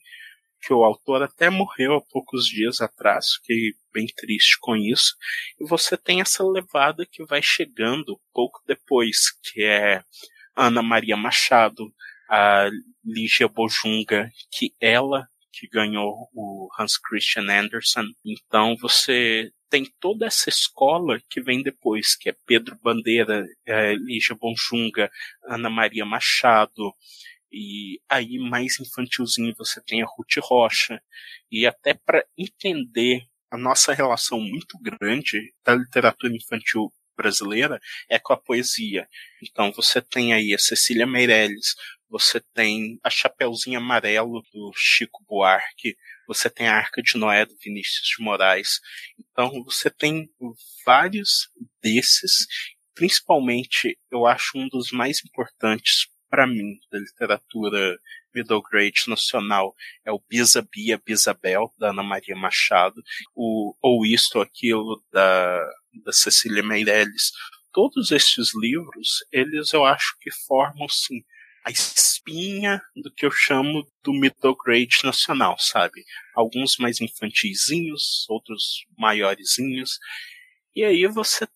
que o autor até morreu há poucos dias atrás, fiquei bem triste com isso. E você tem essa levada que vai chegando pouco depois, que é Ana Maria Machado, a Lígia Bojunga, que ela que ganhou o Hans Christian Andersen. Então você tem toda essa escola que vem depois, que é Pedro Bandeira, é, Lígia Bonjunga, Ana Maria Machado, e aí, mais infantilzinho, você tem a Ruth Rocha. E até para entender a nossa relação muito grande da literatura infantil brasileira é com a poesia. Então você tem aí a Cecília Meirelles, você tem a Chapeuzinho Amarelo do Chico Buarque, você tem a Arca de Noé do Vinícius de Moraes. Então você tem vários desses, principalmente eu acho um dos mais importantes para mim, da literatura middle grade nacional é o Bisa Bia Bisabel, da Ana Maria Machado, o Ou Isto ou Aquilo, da da Cecília Meirelles. Todos estes livros, eles eu acho que formam, sim, a espinha do que eu chamo do middle grade nacional, sabe? Alguns mais infantizinhos, outros maiorzinhos. E aí você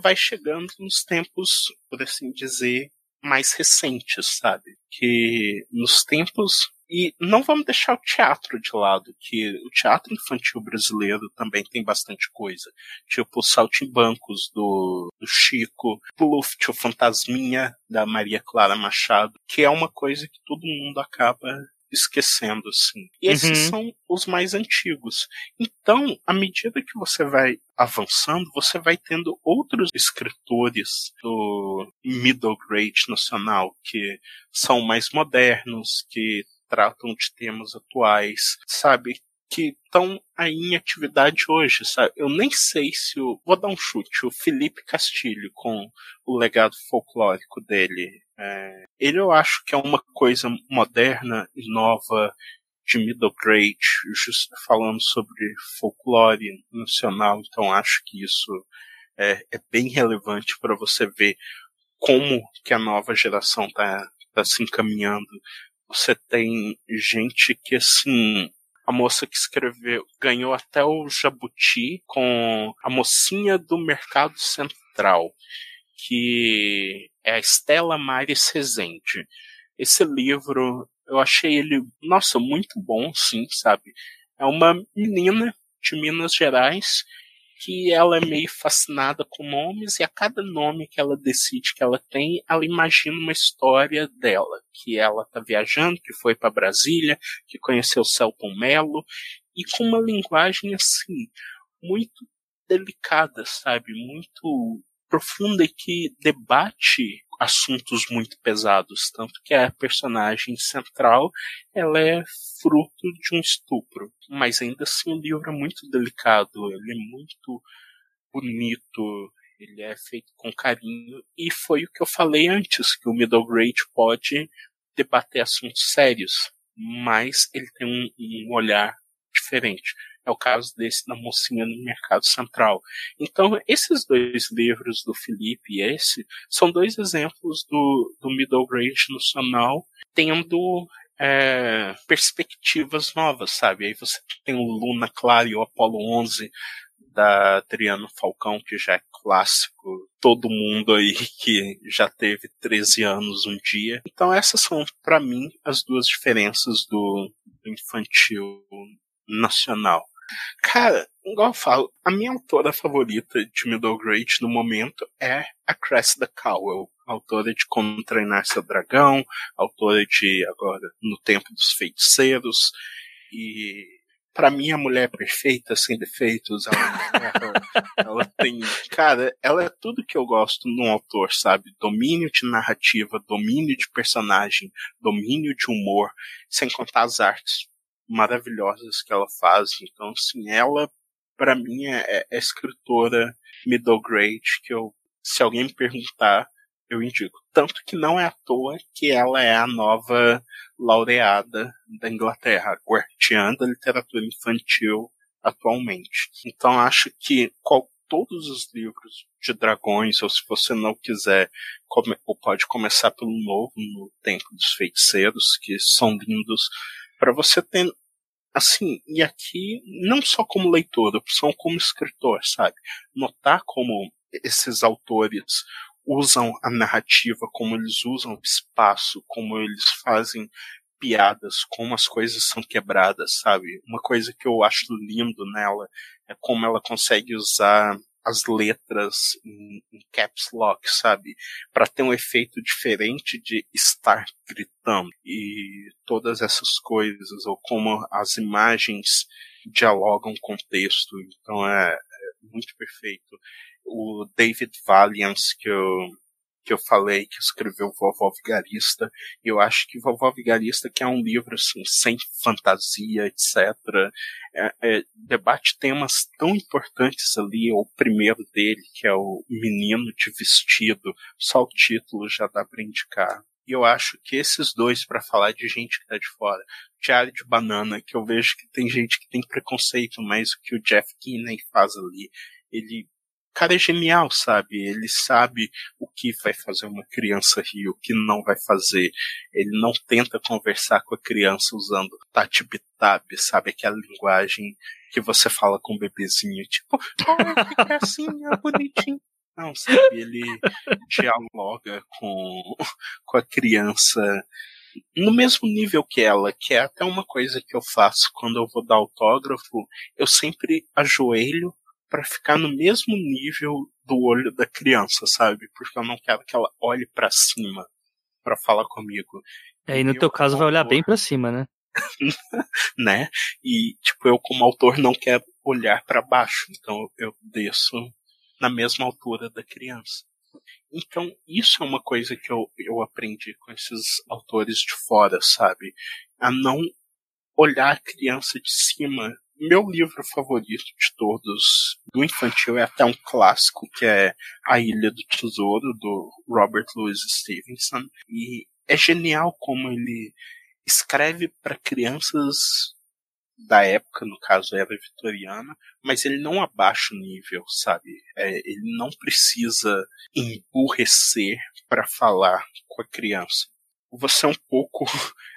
vai chegando nos tempos, por assim dizer, mais recentes, sabe? Que nos tempos e não vamos deixar o teatro de lado, que o teatro infantil brasileiro também tem bastante coisa. Tipo o Saltimbancos do, do Chico, Pluft, o Fantasminha da Maria Clara Machado, que é uma coisa que todo mundo acaba esquecendo, assim. E esses uhum. são os mais antigos. Então, à medida que você vai avançando, você vai tendo outros escritores do middle grade nacional que são mais modernos, que tratam de temas atuais, sabe? Que estão aí em atividade hoje, sabe? Eu nem sei se o. Vou dar um chute, o Felipe Castilho, com o legado folclórico dele. É, ele eu acho que é uma coisa moderna e nova de middle grade, falando sobre folclore nacional, então acho que isso é, é bem relevante para você ver como que a nova geração está tá se encaminhando você tem gente que, assim, a moça que escreveu ganhou até o Jabuti com a mocinha do Mercado Central, que é a Estela Maris Rezende. Esse livro, eu achei ele, nossa, muito bom, sim, sabe? É uma menina de Minas Gerais que ela é meio fascinada com nomes e a cada nome que ela decide que ela tem, ela imagina uma história dela, que ela tá viajando, que foi para Brasília, que conheceu Celton Mello e com uma linguagem assim muito delicada, sabe, muito profunda e que debate assuntos muito pesados, tanto que a personagem central ela é fruto de um estupro, mas ainda assim o livro é muito delicado, ele é muito bonito, ele é feito com carinho e foi o que eu falei antes que o middle grade pode debater assuntos sérios, mas ele tem um, um olhar diferente. É o caso desse da mocinha no Mercado Central. Então, esses dois livros do Felipe e esse são dois exemplos do, do middle grade nacional tendo é, perspectivas novas, sabe? Aí você tem o Luna Clara e o Apolo 11 da Adriano Falcão, que já é clássico, todo mundo aí que já teve 13 anos um dia. Então essas são, para mim, as duas diferenças do, do infantil nacional. Cara, igual eu falo, a minha autora favorita de Middle Grade no momento é a Cressida Cowell, autora de Como Treinar Seu Dragão, autora de agora No Tempo dos Feiticeiros, e para mim a mulher perfeita, sem defeitos, ela, ela, <laughs> ela tem, cara, ela é tudo que eu gosto num autor, sabe? Domínio de narrativa, domínio de personagem, domínio de humor, sem contar as artes maravilhosas que ela faz. Então, assim, ela, para mim, é, é escritora middle grade que eu, se alguém me perguntar, eu indico. Tanto que não é à toa que ela é a nova laureada da Inglaterra, guardiã da literatura infantil atualmente. Então acho que qual, todos os livros de dragões, ou se você não quiser, come, ou pode começar pelo novo, no Tempo dos Feiticeiros, que são lindos, para você ter assim, e aqui não só como leitor, são como escritor, sabe? Notar como esses autores usam a narrativa, como eles usam o espaço, como eles fazem piadas, como as coisas são quebradas, sabe? Uma coisa que eu acho lindo nela é como ela consegue usar as letras em, em caps lock, sabe? Para ter um efeito diferente de estar gritando e todas essas coisas, ou como as imagens dialogam com o texto. Então é, é muito perfeito. O David Valiant, que eu que eu falei, que escreveu Vovó Vigarista. Eu acho que Vovó Vigarista, que é um livro assim, sem fantasia, etc., é, é, debate temas tão importantes ali. O primeiro dele, que é o Menino de Vestido, só o título já dá para indicar. E eu acho que esses dois, para falar de gente que tá de fora, Diário de Banana, que eu vejo que tem gente que tem preconceito, mas o que o Jeff Kinney faz ali, ele cara é genial, sabe? Ele sabe o que vai fazer uma criança rir, o que não vai fazer. Ele não tenta conversar com a criança usando tatibitabe, sabe? Aquela linguagem que você fala com o bebezinho, tipo, oh, assim, <laughs> é bonitinho. Não, sabe? Ele dialoga com, com a criança no mesmo nível que ela, que é até uma coisa que eu faço quando eu vou dar autógrafo, eu sempre ajoelho para ficar no mesmo nível do olho da criança, sabe? Porque eu não quero que ela olhe para cima para falar comigo. É, e no teu caso vai olhar bem para cima, né? <laughs> né? E tipo, eu como autor não quero olhar para baixo, então eu desço na mesma altura da criança. Então, isso é uma coisa que eu, eu aprendi com esses autores de fora, sabe? A não olhar a criança de cima meu livro favorito de todos, do infantil, é até um clássico, que é A Ilha do Tesouro, do Robert Louis Stevenson. E é genial como ele escreve para crianças da época, no caso era vitoriana, mas ele não abaixa o nível, sabe? É, ele não precisa emburrecer para falar com a criança. Você é um pouco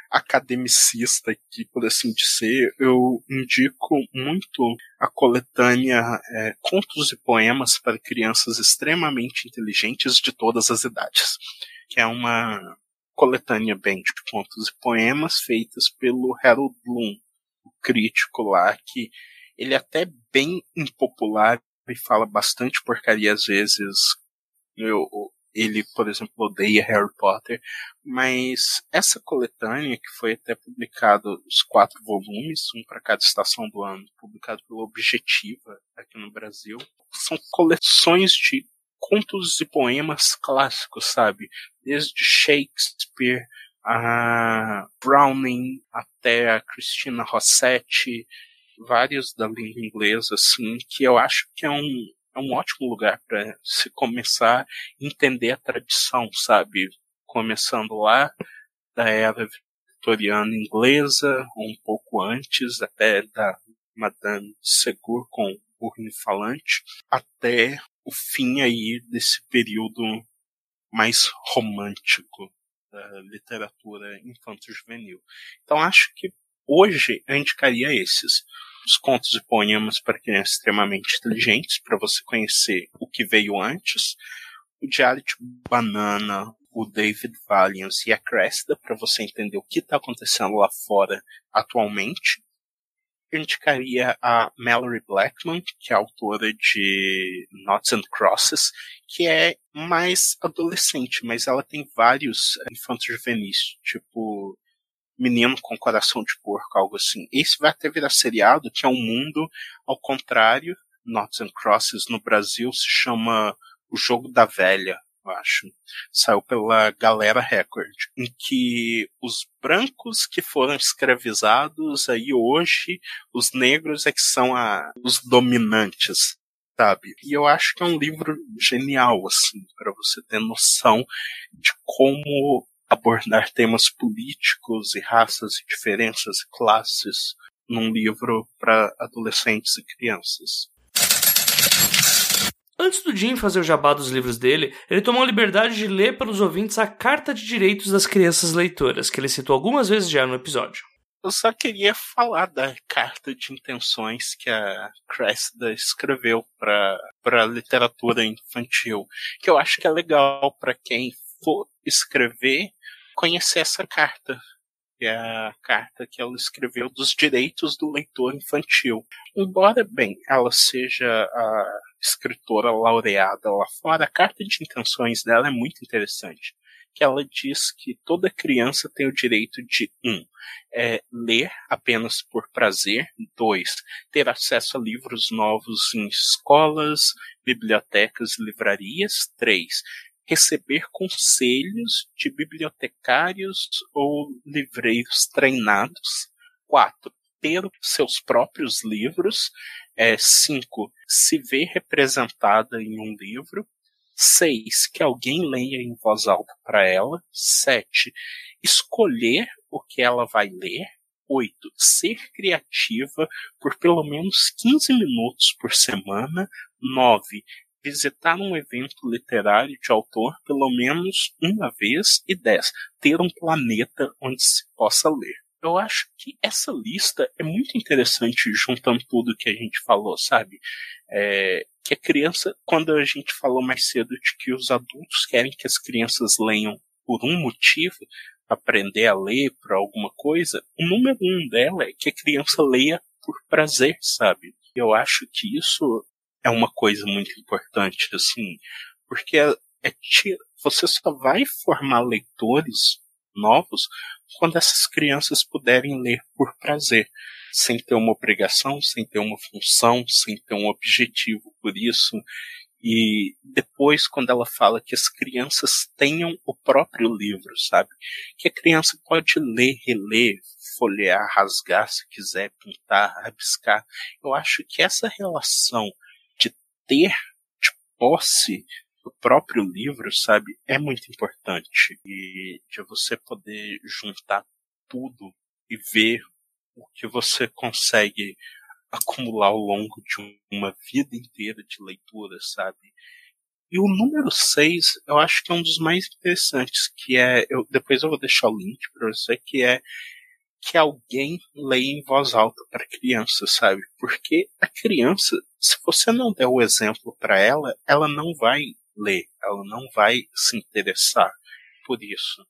academicista aqui, por assim dizer, eu indico muito a coletânea é, Contos e Poemas para Crianças Extremamente Inteligentes de Todas as Idades, que é uma coletânea bem de contos e poemas feitas pelo Harold Bloom, o crítico lá, que ele é até bem impopular e fala bastante porcaria às vezes. Eu, ele, por exemplo, odeia Harry Potter, mas essa coletânea, que foi até publicado os quatro volumes, um para cada estação do ano, publicado pela Objetiva aqui no Brasil, são coleções de contos e poemas clássicos, sabe? Desde Shakespeare a Browning até a Christina Rossetti, vários da língua inglesa, assim, que eu acho que é um, é um ótimo lugar para se começar a entender a tradição, sabe? Começando lá da era vitoriana inglesa, um pouco antes, até da Madame Segur com o falante, até o fim aí desse período mais romântico da literatura infanto-juvenil. Então acho que hoje eu indicaria esses os contos e poemas para crianças extremamente inteligentes, para você conhecer o que veio antes, o Diário de Banana, o David Valiance e a Cressida, para você entender o que está acontecendo lá fora atualmente. Eu indicaria a Mallory Blackman, que é autora de Knots and Crosses, que é mais adolescente, mas ela tem vários infantos juvenis, tipo Menino com Coração de Porco, algo assim. Esse vai até virar seriado, que é um mundo ao contrário. Knots and Crosses no Brasil se chama O Jogo da Velha, eu acho. Saiu pela Galera Record, em que os brancos que foram escravizados, aí hoje os negros é que são a, os dominantes, sabe? E eu acho que é um livro genial, assim, para você ter noção de como abordar temas políticos e raças e diferenças e classes num livro para adolescentes e crianças. Antes do Jim fazer o jabá dos livros dele, ele tomou a liberdade de ler para os ouvintes a Carta de Direitos das Crianças Leitoras, que ele citou algumas vezes já no episódio. Eu só queria falar da carta de intenções que a Cressida escreveu para a literatura infantil, que eu acho que é legal para quem for escrever conhecer essa carta, que é a carta que ela escreveu dos direitos do leitor infantil. Embora, bem, ela seja a escritora laureada lá fora, a carta de intenções dela é muito interessante. Que ela diz que toda criança tem o direito de um, é, ler apenas por prazer, dois, ter acesso a livros novos em escolas, bibliotecas livrarias, três, receber conselhos de bibliotecários ou livreiros treinados. 4. Ter seus próprios livros. 5. É, se ver representada em um livro. 6. Que alguém leia em voz alta para ela. 7. Escolher o que ela vai ler. 8. Ser criativa por pelo menos 15 minutos por semana. 9 visitar um evento literário de autor pelo menos uma vez e dez, ter um planeta onde se possa ler. Eu acho que essa lista é muito interessante juntando tudo que a gente falou, sabe? É, que a criança, quando a gente falou mais cedo de que os adultos querem que as crianças leiam por um motivo, aprender a ler por alguma coisa, o número um dela é que a criança leia por prazer, sabe? Eu acho que isso é uma coisa muito importante, assim, porque é, é você só vai formar leitores novos quando essas crianças puderem ler por prazer, sem ter uma obrigação, sem ter uma função, sem ter um objetivo por isso. E depois, quando ela fala que as crianças tenham o próprio livro, sabe? Que a criança pode ler, reler, folhear, rasgar se quiser, pintar, rabiscar. Eu acho que essa relação ter de posse do próprio livro, sabe, é muito importante. E de você poder juntar tudo e ver o que você consegue acumular ao longo de uma vida inteira de leitura, sabe? E o número 6, eu acho que é um dos mais interessantes, que é, eu, depois eu vou deixar o link para você, que é que alguém leia em voz alta para criança, sabe? Porque a criança, se você não der o exemplo para ela, ela não vai ler, ela não vai se interessar por isso.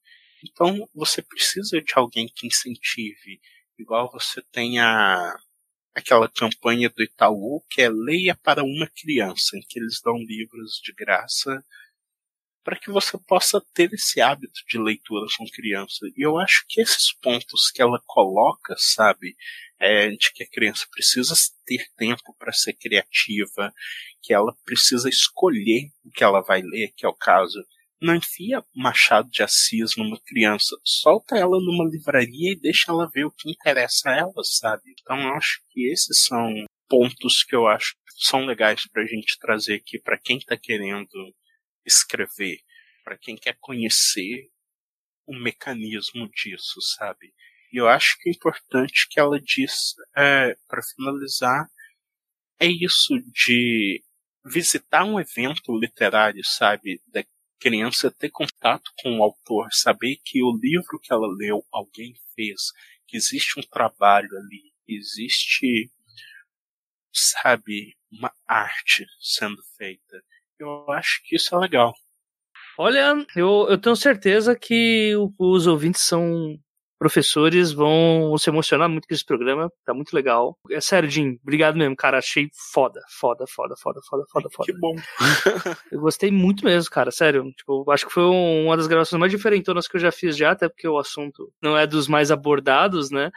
Então você precisa de alguém que incentive, igual você tem a aquela campanha do Itaú que é Leia para uma criança, em que eles dão livros de graça para que você possa ter esse hábito de leitura com criança. E eu acho que esses pontos que ela coloca, sabe, é, de que a criança precisa ter tempo para ser criativa, que ela precisa escolher o que ela vai ler, que é o caso não enfia Machado de Assis numa criança, solta ela numa livraria e deixa ela ver o que interessa a ela, sabe? Então eu acho que esses são pontos que eu acho que são legais para a gente trazer aqui para quem está querendo escrever, para quem quer conhecer o mecanismo disso, sabe? E eu acho que é importante que ela diz, é, para finalizar, é isso de visitar um evento literário, sabe? Da, criança ter contato com o autor, saber que o livro que ela leu alguém fez, que existe um trabalho ali, existe, sabe, uma arte sendo feita. Eu acho que isso é legal. Olha, eu, eu tenho certeza que os ouvintes são professores vão se emocionar muito com esse programa, tá muito legal. É sério, Jim, obrigado mesmo, cara, achei foda, foda, foda, foda, foda, foda, foda. Que bom. <laughs> eu gostei muito mesmo, cara, sério. Tipo, acho que foi uma das gravações mais diferentonas que eu já fiz já, até porque o assunto não é dos mais abordados, né?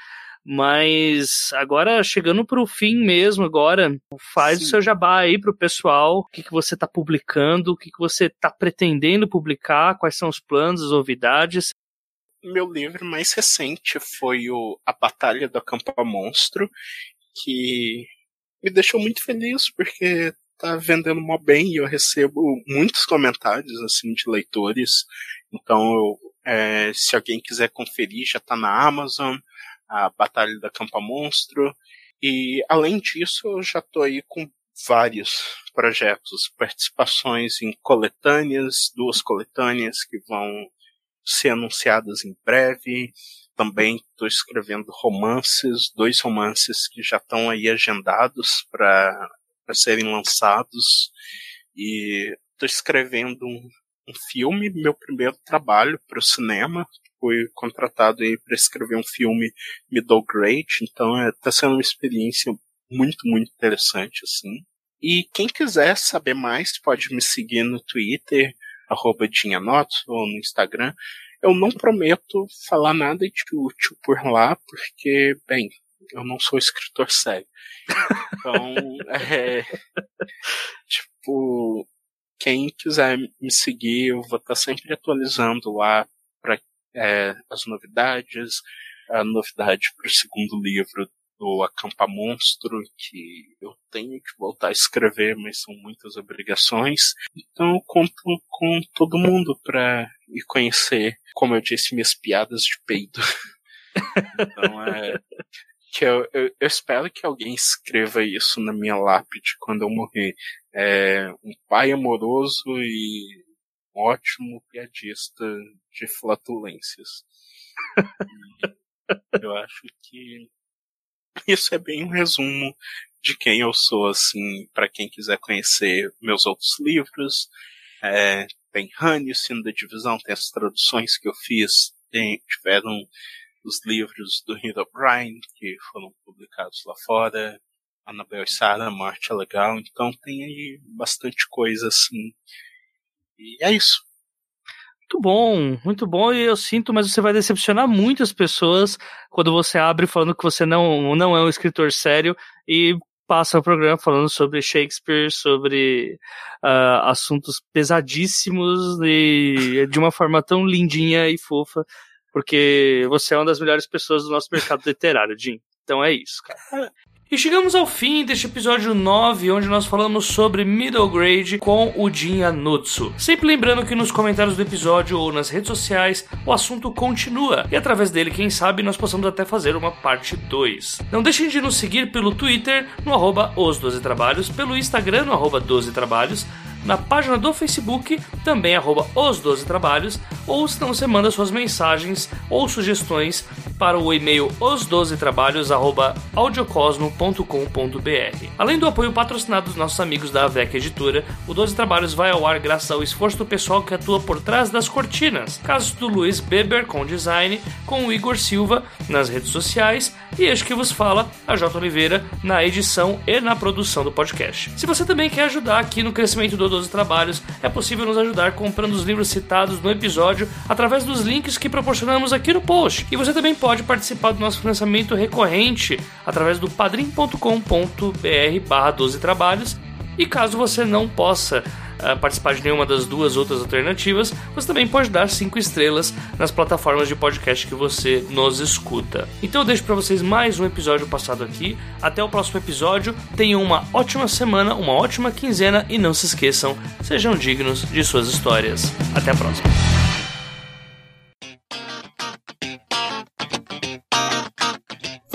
Mas agora, chegando pro fim mesmo, agora, faz Sim. o seu jabá aí pro pessoal, o que, que você tá publicando, o que, que você tá pretendendo publicar, quais são os planos, as novidades? Meu livro mais recente foi o A Batalha do Acampa Monstro, que me deixou muito feliz porque tá vendendo mó bem e eu recebo muitos comentários assim de leitores. Então, eu, é, se alguém quiser conferir, já tá na Amazon, a Batalha da Campa Monstro. E além disso, eu já tô aí com vários projetos, participações em coletâneas, duas coletâneas que vão ser anunciadas em breve. Também estou escrevendo romances, dois romances que já estão aí agendados para serem lançados. E estou escrevendo um, um filme, meu primeiro trabalho para o cinema. Fui contratado para escrever um filme middle grade, então está é, sendo uma experiência muito, muito interessante, assim. E quem quiser saber mais pode me seguir no Twitter, arroba Dinhanoto, ou no Instagram. Eu não prometo falar nada de útil por lá, porque, bem, eu não sou escritor sério. Então, <laughs> é, tipo, quem quiser me seguir, eu vou estar sempre atualizando lá para é, as novidades, a novidade para o segundo livro do Acampa Monstro, que eu tenho que voltar a escrever, mas são muitas obrigações. Então eu conto com todo mundo para ir conhecer, como eu disse, minhas piadas de peido. então é. Que eu, eu, eu, espero que alguém escreva isso na minha lápide quando eu morrer. é um pai amoroso e ótimo piadista de flatulências. <laughs> eu acho que isso é bem um resumo de quem eu sou, assim, para quem quiser conhecer meus outros livros. É, tem Honey, Sino da Divisão, tem as traduções que eu fiz, tem, tiveram os livros do Hiro O'Brien, que foram publicados lá fora, Anabel e Sarah, Morte é Legal, então tem aí bastante coisa assim. E é isso. Muito bom, muito bom, e eu sinto, mas você vai decepcionar muitas pessoas quando você abre falando que você não, não é um escritor sério e passa o programa falando sobre Shakespeare, sobre uh, assuntos pesadíssimos e de uma forma tão lindinha e fofa, porque você é uma das melhores pessoas do nosso mercado literário, Jim. Então é isso, cara. E chegamos ao fim deste episódio 9, onde nós falamos sobre Middle Grade com o Jin Anutsu. Sempre lembrando que nos comentários do episódio ou nas redes sociais o assunto continua, e através dele, quem sabe, nós possamos até fazer uma parte 2. Não deixem de nos seguir pelo Twitter, no arroba os 12 trabalhos, pelo Instagram, no arroba 12 trabalhos, na página do Facebook, também arroba os 12 trabalhos, ou se não você manda suas mensagens ou sugestões para o e-mail os12trabalhos@audiocosmo.com.br. Além do apoio patrocinado dos nossos amigos da AVEC Editora, o 12 Trabalhos vai ao ar graças ao esforço do pessoal que atua por trás das cortinas. Casos do Luiz Beber com design, com o Igor Silva nas redes sociais e este que vos fala, a J. Oliveira, na edição e na produção do podcast. Se você também quer ajudar aqui no crescimento do 12 Trabalhos, é possível nos ajudar comprando os livros citados no episódio através dos links que proporcionamos aqui no post. E você também pode participar do nosso financiamento recorrente através do padrim.com.br barra 12 trabalhos. E caso você não possa uh, participar de nenhuma das duas outras alternativas, você também pode dar 5 estrelas nas plataformas de podcast que você nos escuta. Então eu deixo para vocês mais um episódio passado aqui. Até o próximo episódio. Tenham uma ótima semana, uma ótima quinzena e não se esqueçam, sejam dignos de suas histórias. Até a próxima.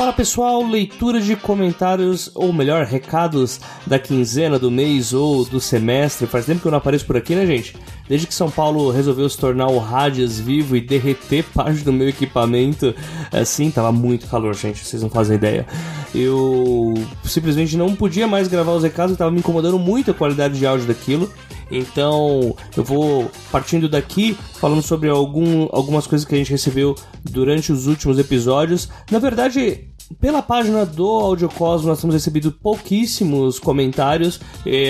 Fala pessoal, leitura de comentários, ou melhor, recados da quinzena, do mês ou do semestre. Faz tempo que eu não apareço por aqui, né, gente? Desde que São Paulo resolveu se tornar o Radias vivo e derreter parte do meu equipamento, assim, tava muito calor, gente, vocês não fazem ideia. Eu simplesmente não podia mais gravar os recados, tava me incomodando muito a qualidade de áudio daquilo. Então eu vou partindo daqui falando sobre algum, algumas coisas que a gente recebeu durante os últimos episódios. Na verdade, pela página do Audiocosmo nós temos recebido pouquíssimos comentários.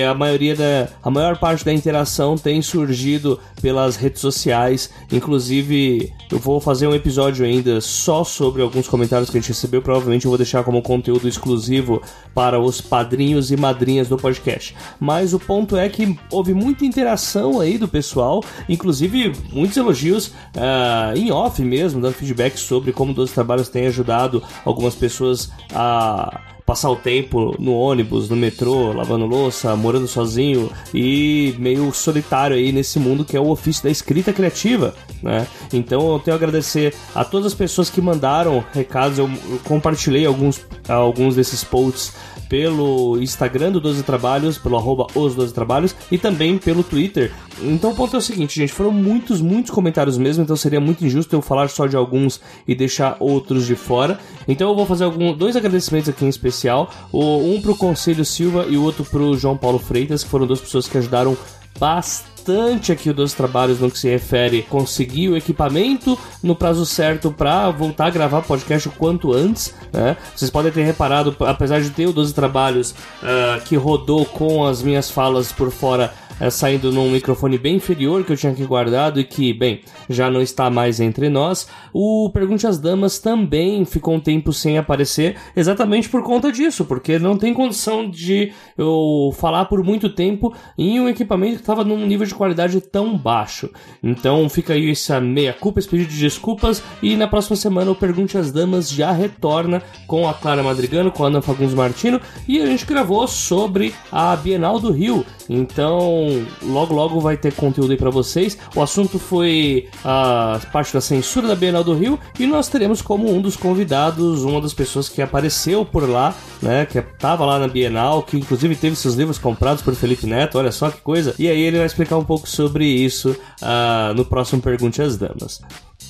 a maioria da, a maior parte da interação tem surgido pelas redes sociais. Inclusive, eu vou fazer um episódio ainda só sobre alguns comentários que a gente recebeu. Provavelmente eu vou deixar como conteúdo exclusivo para os padrinhos e madrinhas do podcast. Mas o ponto é que houve muita interação aí do pessoal, inclusive muitos elogios uh, em off mesmo, dando feedback sobre como os trabalhos têm ajudado algumas pessoas a passar o tempo no ônibus, no metrô, lavando louça, morando sozinho e meio solitário aí nesse mundo que é o ofício da escrita criativa, né? Então eu tenho a agradecer a todas as pessoas que mandaram recados, eu compartilhei alguns, alguns desses posts pelo Instagram do 12 Trabalhos, pelo arroba os 12 Trabalhos e também pelo Twitter. Então o ponto é o seguinte, gente, foram muitos, muitos comentários mesmo, então seria muito injusto eu falar só de alguns e deixar outros de fora. Então eu vou fazer algum, dois agradecimentos aqui em especial, um pro Conselho Silva e o outro pro João Paulo Freitas, que foram duas pessoas que ajudaram bastante aqui o dos trabalhos no que se refere conseguir o equipamento no prazo certo para voltar a gravar podcast o quanto antes. Né? Vocês podem ter reparado, apesar de ter o 12 trabalhos uh, que rodou com as minhas falas por fora é, saindo num microfone bem inferior que eu tinha aqui guardado e que, bem, já não está mais entre nós. O Pergunte às Damas também ficou um tempo sem aparecer, exatamente por conta disso, porque não tem condição de eu falar por muito tempo em um equipamento que estava num nível de qualidade tão baixo. Então fica aí essa meia-culpa, esse pedido de desculpas, e na próxima semana o Pergunte às Damas já retorna com a Clara Madrigano, com a Ana Fagundes Martino, e a gente gravou sobre a Bienal do Rio. Então Logo logo vai ter conteúdo aí para vocês. O assunto foi a parte da censura da Bienal do Rio e nós teremos como um dos convidados uma das pessoas que apareceu por lá, né, que estava lá na Bienal, que inclusive teve seus livros comprados por Felipe Neto, olha só que coisa. E aí ele vai explicar um pouco sobre isso uh, no próximo Pergunte às Damas.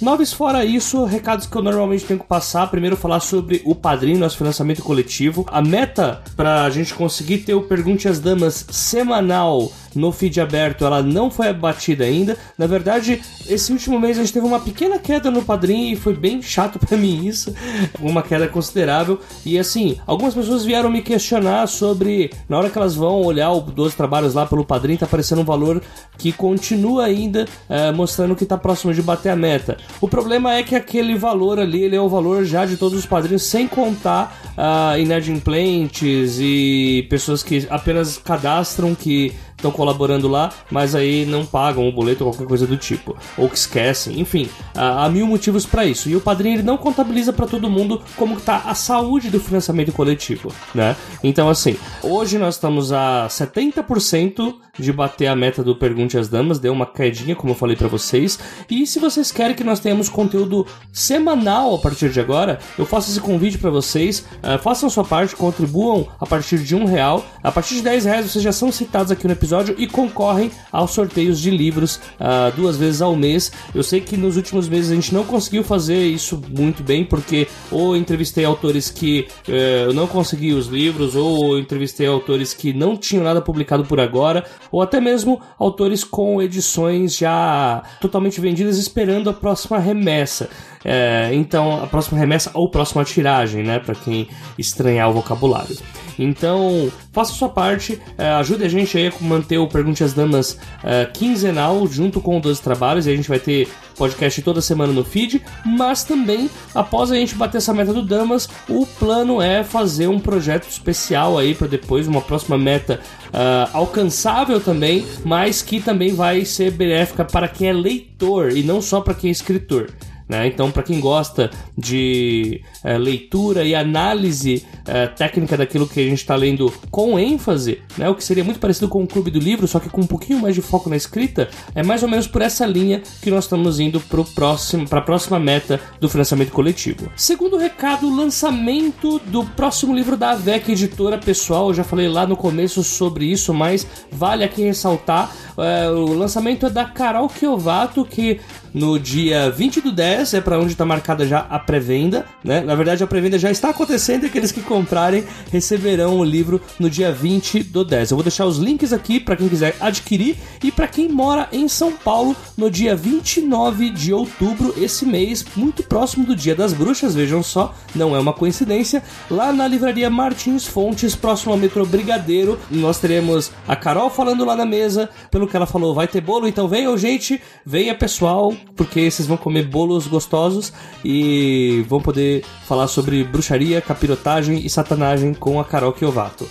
Noves fora isso, recados que eu normalmente tenho que passar. Primeiro falar sobre o padrinho, nosso financiamento coletivo. A meta para a gente conseguir ter o Pergunte às Damas semanal no feed aberto, ela não foi abatida ainda. Na verdade, esse último mês a gente teve uma pequena queda no padrinho e foi bem chato para mim isso, uma queda considerável. E assim, algumas pessoas vieram me questionar sobre na hora que elas vão olhar o 12 trabalhos lá pelo padrinho, tá aparecendo um valor que continua ainda é, mostrando que tá próximo de bater a meta. O problema é que aquele valor ali, ele é o valor já de todos os padrinhos, sem contar uh, inadimplentes e pessoas que apenas cadastram que estão colaborando lá, mas aí não pagam o boleto ou qualquer coisa do tipo, ou que esquecem, enfim, há, mil motivos para isso. E o padrinho ele não contabiliza para todo mundo como está a saúde do financiamento coletivo, né? Então assim, hoje nós estamos a 70% de bater a meta do Pergunte às Damas, deu uma quedinha, como eu falei para vocês. E se vocês querem que nós tenhamos conteúdo semanal a partir de agora, eu faço esse convite para vocês, uh, façam sua parte, contribuam a partir de um real, a partir de 10 reais vocês já são citados aqui no episódio episódio e concorrem aos sorteios de livros uh, duas vezes ao mês. Eu sei que nos últimos meses a gente não conseguiu fazer isso muito bem, porque ou entrevistei autores que uh, eu não consegui os livros, ou entrevistei autores que não tinham nada publicado por agora, ou até mesmo autores com edições já totalmente vendidas esperando a próxima remessa. É, então, a próxima remessa ou próxima tiragem, né? Para quem estranhar o vocabulário. Então, faça sua parte, é, ajude a gente aí a manter o Pergunte às Damas é, quinzenal junto com o 12 Trabalhos, e a gente vai ter podcast toda semana no feed, mas também, após a gente bater essa meta do Damas, o plano é fazer um projeto especial aí para depois, uma próxima meta uh, alcançável também, mas que também vai ser benéfica para quem é leitor e não só para quem é escritor. Né? Então, para quem gosta de é, leitura e análise é, técnica daquilo que a gente está lendo com ênfase, né? o que seria muito parecido com o Clube do Livro, só que com um pouquinho mais de foco na escrita, é mais ou menos por essa linha que nós estamos indo para a próxima meta do financiamento coletivo. Segundo recado, o lançamento do próximo livro da AVEC Editora Pessoal. Eu já falei lá no começo sobre isso, mas vale aqui ressaltar. É, o lançamento é da Carol Kiovato, que no dia 20 do 10 é para onde está marcada já a pré-venda, né? Na verdade, a pré-venda já está acontecendo e aqueles que comprarem receberão o livro no dia 20 do 10. Eu vou deixar os links aqui para quem quiser adquirir e para quem mora em São Paulo no dia 29 de outubro, esse mês, muito próximo do Dia das Bruxas, vejam só, não é uma coincidência, lá na livraria Martins Fontes, próximo ao metrô Brigadeiro, nós teremos a Carol falando lá na mesa, pelo que ela falou, vai ter bolo, então venham, gente, venha pessoal, porque vocês vão comer bolos gostosos e vão poder falar sobre bruxaria, capirotagem e satanagem com a Carol Kiovato.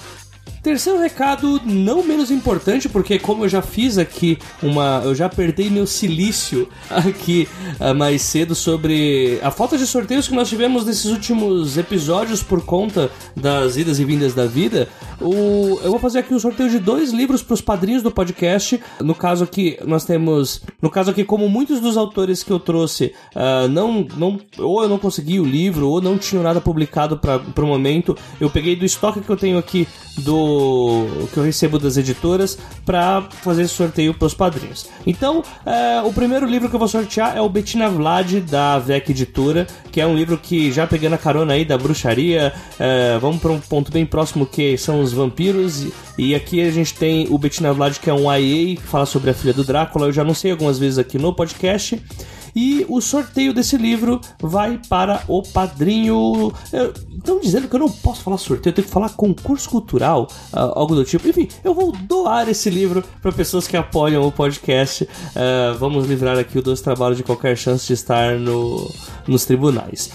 Terceiro recado, não menos importante, porque como eu já fiz aqui uma. Eu já apertei meu silício <laughs> aqui uh, mais cedo sobre a falta de sorteios que nós tivemos nesses últimos episódios por conta das idas e vindas da vida. O, eu vou fazer aqui um sorteio de dois livros para os padrinhos do podcast. No caso aqui, nós temos. No caso aqui, como muitos dos autores que eu trouxe uh, não, não. Ou eu não consegui o livro, ou não tinham nada publicado para o momento, eu peguei do estoque que eu tenho aqui do que eu recebo das editoras para fazer esse sorteio para os padrinhos. Então, é, o primeiro livro que eu vou sortear é o Bettina Vlad da VEC Editora, que é um livro que já pegando a carona aí da bruxaria, é, vamos para um ponto bem próximo que são os vampiros e aqui a gente tem o Bettina Vlad que é um IA que fala sobre a filha do Drácula. Eu já anunciei algumas vezes aqui no podcast. E o sorteio desse livro vai para o padrinho. Estão dizendo que eu não posso falar sorteio, eu tenho que falar concurso cultural, uh, algo do tipo. Enfim, eu vou doar esse livro para pessoas que apoiam o podcast. Uh, vamos livrar aqui o Dois Trabalho de qualquer chance de estar no, nos tribunais.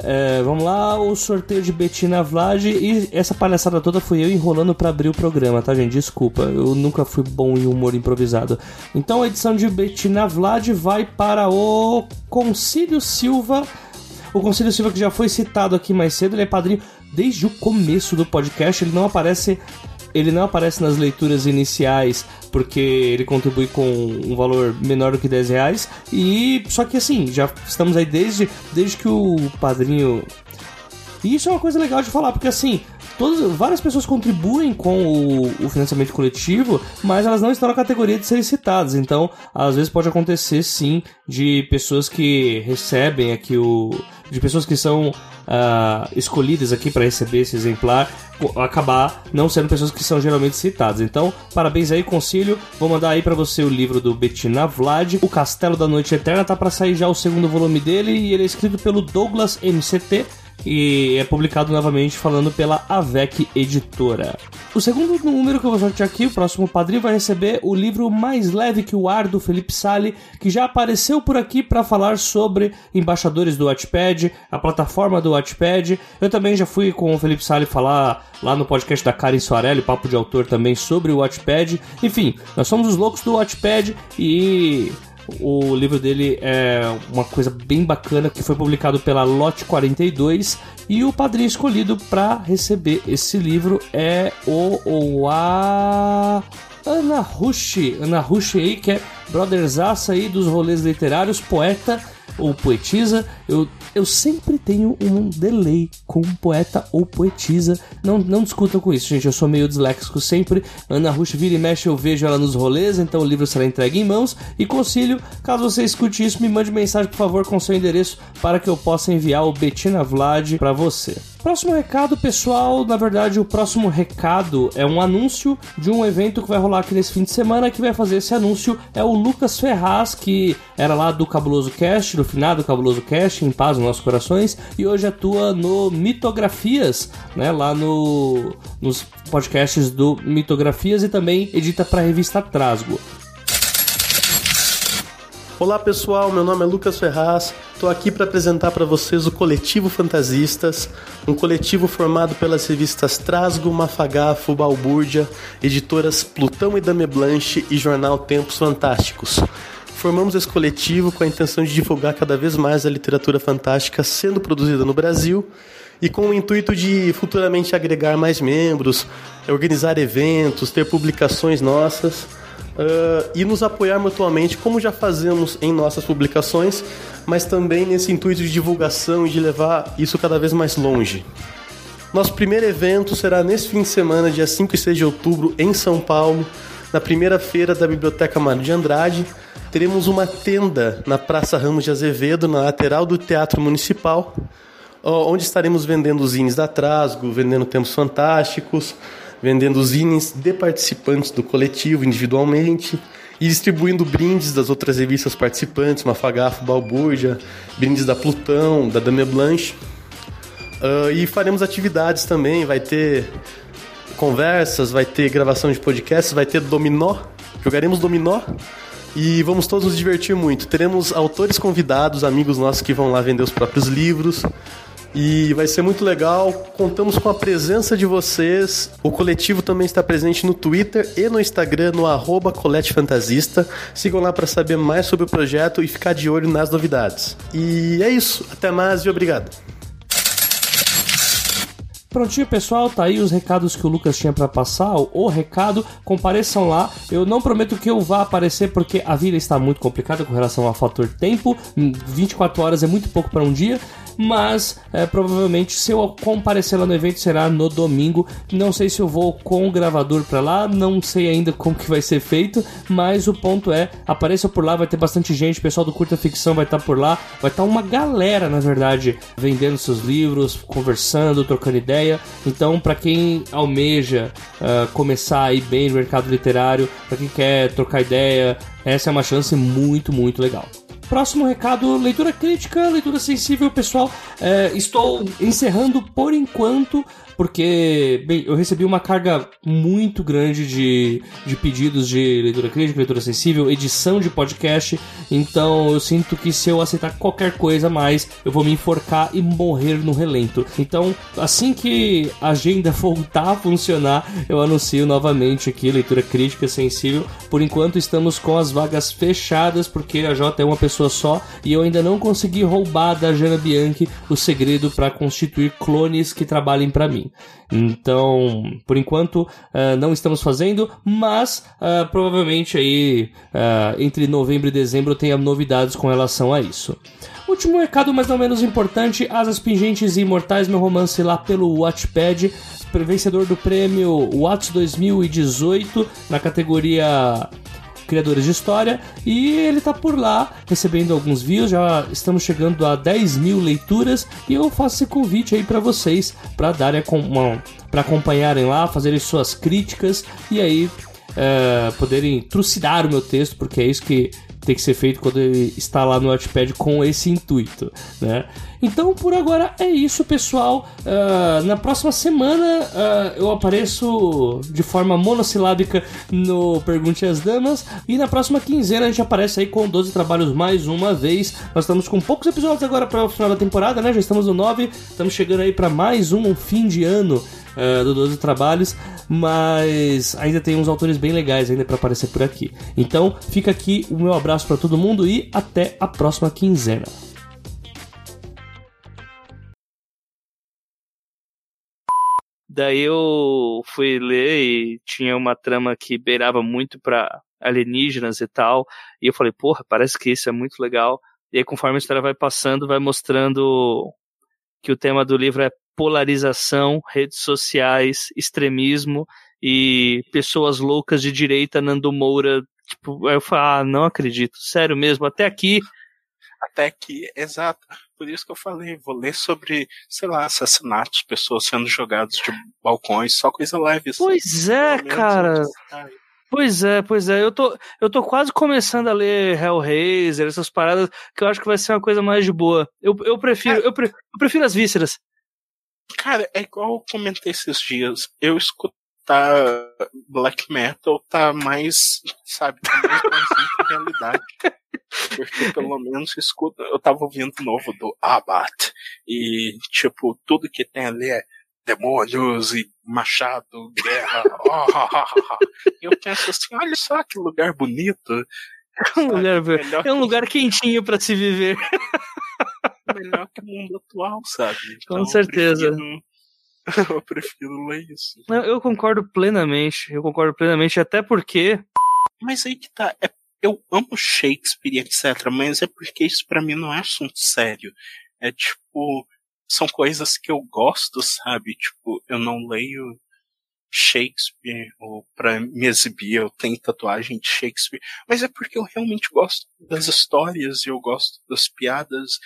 Uh, vamos lá, o sorteio de Bettina Vlad. E essa palhaçada toda fui eu enrolando para abrir o programa, tá, gente? Desculpa, eu nunca fui bom em humor improvisado. Então a edição de Bettina Vlad vai para o o Concílio Silva. O Concílio Silva que já foi citado aqui mais cedo, ele é padrinho desde o começo do podcast, ele não aparece ele não aparece nas leituras iniciais porque ele contribui com um valor menor do que 10 reais. E só que assim, já estamos aí desde, desde que o padrinho. E isso é uma coisa legal de falar, porque assim, todas, várias pessoas contribuem com o, o, financiamento coletivo, mas elas não estão na categoria de serem citadas. Então, às vezes pode acontecer sim de pessoas que recebem aqui o. de pessoas que são uh, escolhidas aqui para receber esse exemplar acabar não sendo pessoas que são geralmente citadas. Então, parabéns aí, concílio. Vou mandar aí para você o livro do Bettina Vlad. O Castelo da Noite Eterna tá para sair já o segundo volume dele e ele é escrito pelo Douglas MCT e é publicado novamente falando pela Avec Editora. O segundo número que eu vou sortear aqui, o próximo padrinho, vai receber o livro Mais Leve que o Ar do Felipe Sali, que já apareceu por aqui para falar sobre embaixadores do Wattpad, a plataforma do Wattpad. Eu também já fui com o Felipe Sali falar lá no podcast da Karen Soarelli, papo de autor também sobre o Wattpad. Enfim, nós somos os loucos do Wattpad e o livro dele é uma coisa bem bacana que foi publicado pela Lote 42 e o padrinho escolhido para receber esse livro é o, a Ana Rush, Ana Rush aí que é brotherzaça aí dos rolês literários, poeta ou poetisa, eu, eu sempre tenho um delay com poeta ou poetisa. Não, não discutam com isso, gente. Eu sou meio disléxico sempre. Ana Rush vira e mexe, eu vejo ela nos rolês, então o livro será entregue em mãos. E concílio, caso você escute isso, me mande mensagem, por favor, com seu endereço para que eu possa enviar o Bettina Vlad para você. Próximo recado, pessoal. Na verdade, o próximo recado é um anúncio de um evento que vai rolar aqui nesse fim de semana. Que vai fazer esse anúncio é o Lucas Ferraz, que era lá do Cabuloso Cast, do finado Cabuloso Cast, em paz nos nossos corações, e hoje atua no Mitografias, né? Lá no, nos podcasts do Mitografias e também edita para a revista Trasgo. Olá pessoal, meu nome é Lucas Ferraz. Estou aqui para apresentar para vocês o Coletivo Fantasistas, um coletivo formado pelas revistas Trasgo, Mafagafo, Balbúrdia, editoras Plutão e Dame Blanche e jornal Tempos Fantásticos. Formamos esse coletivo com a intenção de divulgar cada vez mais a literatura fantástica sendo produzida no Brasil e com o intuito de futuramente agregar mais membros, organizar eventos, ter publicações nossas uh, e nos apoiar mutuamente, como já fazemos em nossas publicações, mas também nesse intuito de divulgação e de levar isso cada vez mais longe. Nosso primeiro evento será nesse fim de semana, dia 5 e 6 de outubro, em São Paulo, na primeira feira da Biblioteca Mário de Andrade. Teremos uma tenda na Praça Ramos de Azevedo, na lateral do Teatro Municipal, onde estaremos vendendo zines da Trasgo, vendendo Tempos Fantásticos, vendendo zines de participantes do coletivo individualmente e distribuindo brindes das outras revistas participantes, Mafagafo, Balbúrdia, brindes da Plutão, da Dame Blanche. Uh, e faremos atividades também, vai ter conversas, vai ter gravação de podcasts, vai ter dominó, jogaremos dominó e vamos todos nos divertir muito. Teremos autores convidados, amigos nossos que vão lá vender os próprios livros. E vai ser muito legal. Contamos com a presença de vocês. O coletivo também está presente no Twitter e no Instagram, no arroba Colete Fantasista. Sigam lá para saber mais sobre o projeto e ficar de olho nas novidades. E é isso. Até mais e obrigado. Prontinho, pessoal, tá aí os recados que o Lucas tinha para passar. O recado, compareçam lá. Eu não prometo que eu vá aparecer porque a vida está muito complicada com relação ao fator tempo. 24 horas é muito pouco para um dia mas é, provavelmente se eu comparecer lá no evento será no domingo. Não sei se eu vou com o gravador para lá, não sei ainda como que vai ser feito, mas o ponto é, apareça por lá, vai ter bastante gente, o pessoal do Curta Ficção vai estar tá por lá, vai estar tá uma galera, na verdade, vendendo seus livros, conversando, trocando ideia. Então, para quem almeja uh, começar aí bem no mercado literário, para quem quer trocar ideia, essa é uma chance muito, muito legal. Próximo recado: leitura crítica, leitura sensível, pessoal. É, estou encerrando por enquanto porque, bem, eu recebi uma carga muito grande de, de pedidos de leitura crítica, leitura sensível, edição de podcast, então eu sinto que se eu aceitar qualquer coisa mais, eu vou me enforcar e morrer no relento. Então, assim que a agenda <laughs> voltar a funcionar, eu anuncio novamente aqui leitura crítica sensível. Por enquanto estamos com as vagas fechadas, porque a J é uma pessoa só e eu ainda não consegui roubar da Jana Bianchi o segredo para constituir clones que trabalhem para mim. Então, por enquanto, uh, não estamos fazendo, mas uh, provavelmente aí uh, entre novembro e dezembro tenha novidades com relação a isso. Último recado, mas não menos importante: Asas Pingentes e Imortais, meu romance lá pelo Watchpad, vencedor do prêmio Watts 2018 na categoria criadores de história, e ele tá por lá recebendo alguns views, já estamos chegando a 10 mil leituras, e eu faço esse convite aí para vocês, para darem para acompanharem lá, fazerem suas críticas e aí é, poderem trucidar o meu texto, porque é isso que tem que ser feito quando ele está lá no Notepad com esse intuito, né? Então, por agora é isso, pessoal. Uh, na próxima semana uh, eu apareço de forma monossilábica no Pergunte às Damas. E na próxima quinzena a gente aparece aí com 12 trabalhos mais uma vez. Nós estamos com poucos episódios agora para o final da temporada, né? Já estamos no 9. Estamos chegando aí para mais um, um fim de ano uh, do 12 Trabalhos, mas ainda tem uns autores bem legais ainda para aparecer por aqui. Então, fica aqui o meu abraço para todo mundo e até a próxima quinzena. Daí eu fui ler e tinha uma trama que beirava muito para alienígenas e tal. E eu falei, porra, parece que isso é muito legal. E aí, conforme a história vai passando, vai mostrando que o tema do livro é polarização, redes sociais, extremismo e pessoas loucas de direita, Nando Moura. Tipo, eu falo, ah, não acredito, sério mesmo, até aqui. Até aqui, exato. Por isso que eu falei, vou ler sobre, sei lá, assassinatos, pessoas sendo jogadas de balcões, só coisa leve. Assim. Pois é, cara. Pois é, pois é. Eu tô, eu tô quase começando a ler Hellraiser, essas paradas, que eu acho que vai ser uma coisa mais de boa. Eu, eu prefiro, é. eu, pre, eu prefiro as vísceras. Cara, é igual eu comentei esses dias. Eu escutar black metal tá mais, sabe, tá mais que realidade. Porque pelo menos escuta. Eu tava ouvindo novo do Abbat. E, tipo, tudo que tem ali é demônios e machado, guerra. Oh, oh, oh, eu penso assim, olha só que lugar bonito. <laughs> É um lugar, é um lugar quentinho para se viver. Melhor que o mundo atual, sabe? Então, Com certeza. Eu prefiro, <laughs> eu prefiro ler isso. Eu concordo plenamente. Eu concordo plenamente, até porque. Mas aí que tá. É, eu amo Shakespeare, etc. Mas é porque isso para mim não é assunto sério. É tipo. São coisas que eu gosto, sabe? Tipo, eu não leio Shakespeare ou para me exibir, eu tenho tatuagem de Shakespeare, mas é porque eu realmente gosto das histórias e eu gosto das piadas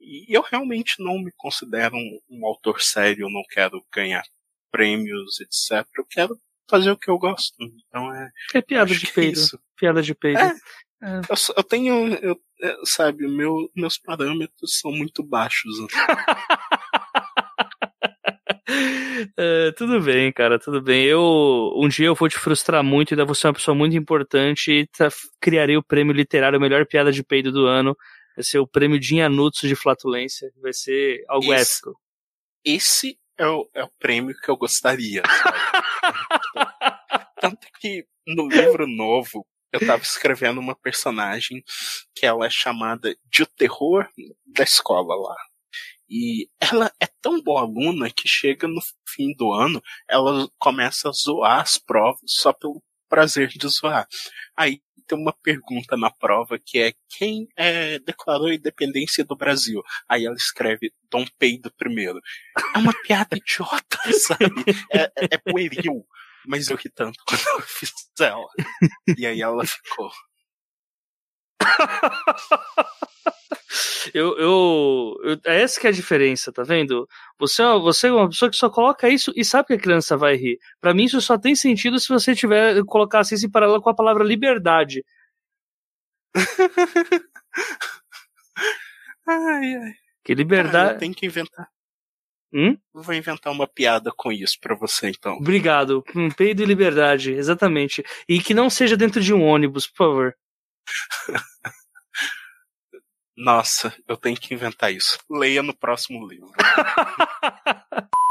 e eu realmente não me considero um, um autor sério, eu não quero ganhar prêmios, etc. Eu quero fazer o que eu gosto. Então é. É piada de é peito. É piada de peito. É, é. Eu, eu, tenho, eu, é, sabe, meu, meus parâmetros são muito baixos. Né? <laughs> É, tudo bem, cara, tudo bem. Eu um dia eu vou te frustrar muito, ainda vou ser uma pessoa muito importante e tá, criarei o prêmio literário Melhor Piada de Peido do ano. Vai ser o prêmio Dinanutsu de Flatulência. Vai ser algo esse, épico. Esse é o, é o prêmio que eu gostaria. <laughs> Tanto que no livro novo eu tava escrevendo uma personagem que ela é chamada de o terror da escola lá. E ela é tão boa aluna que chega no fim do ano, ela começa a zoar as provas só pelo prazer de zoar. Aí tem uma pergunta na prova que é quem é, declarou a independência do Brasil? Aí ela escreve Dom Pedro I. É uma piada <laughs> idiota, sabe? É, é, é pueril. Mas eu ri tanto quando eu fiz ela. E aí ela ficou. <laughs> eu, eu, eu, é essa que é a diferença, tá vendo? Você, é você é uma pessoa que só coloca isso e sabe que a criança vai rir. Para mim isso só tem sentido se você tiver colocasse isso em paralelo com a palavra liberdade. <laughs> ai, ai. Que liberdade. Ah, tem que inventar. Hum? Vou inventar uma piada com isso para você, então. Obrigado. Um peido e liberdade, exatamente. E que não seja dentro de um ônibus, por favor. Nossa, eu tenho que inventar isso. Leia no próximo livro. <laughs>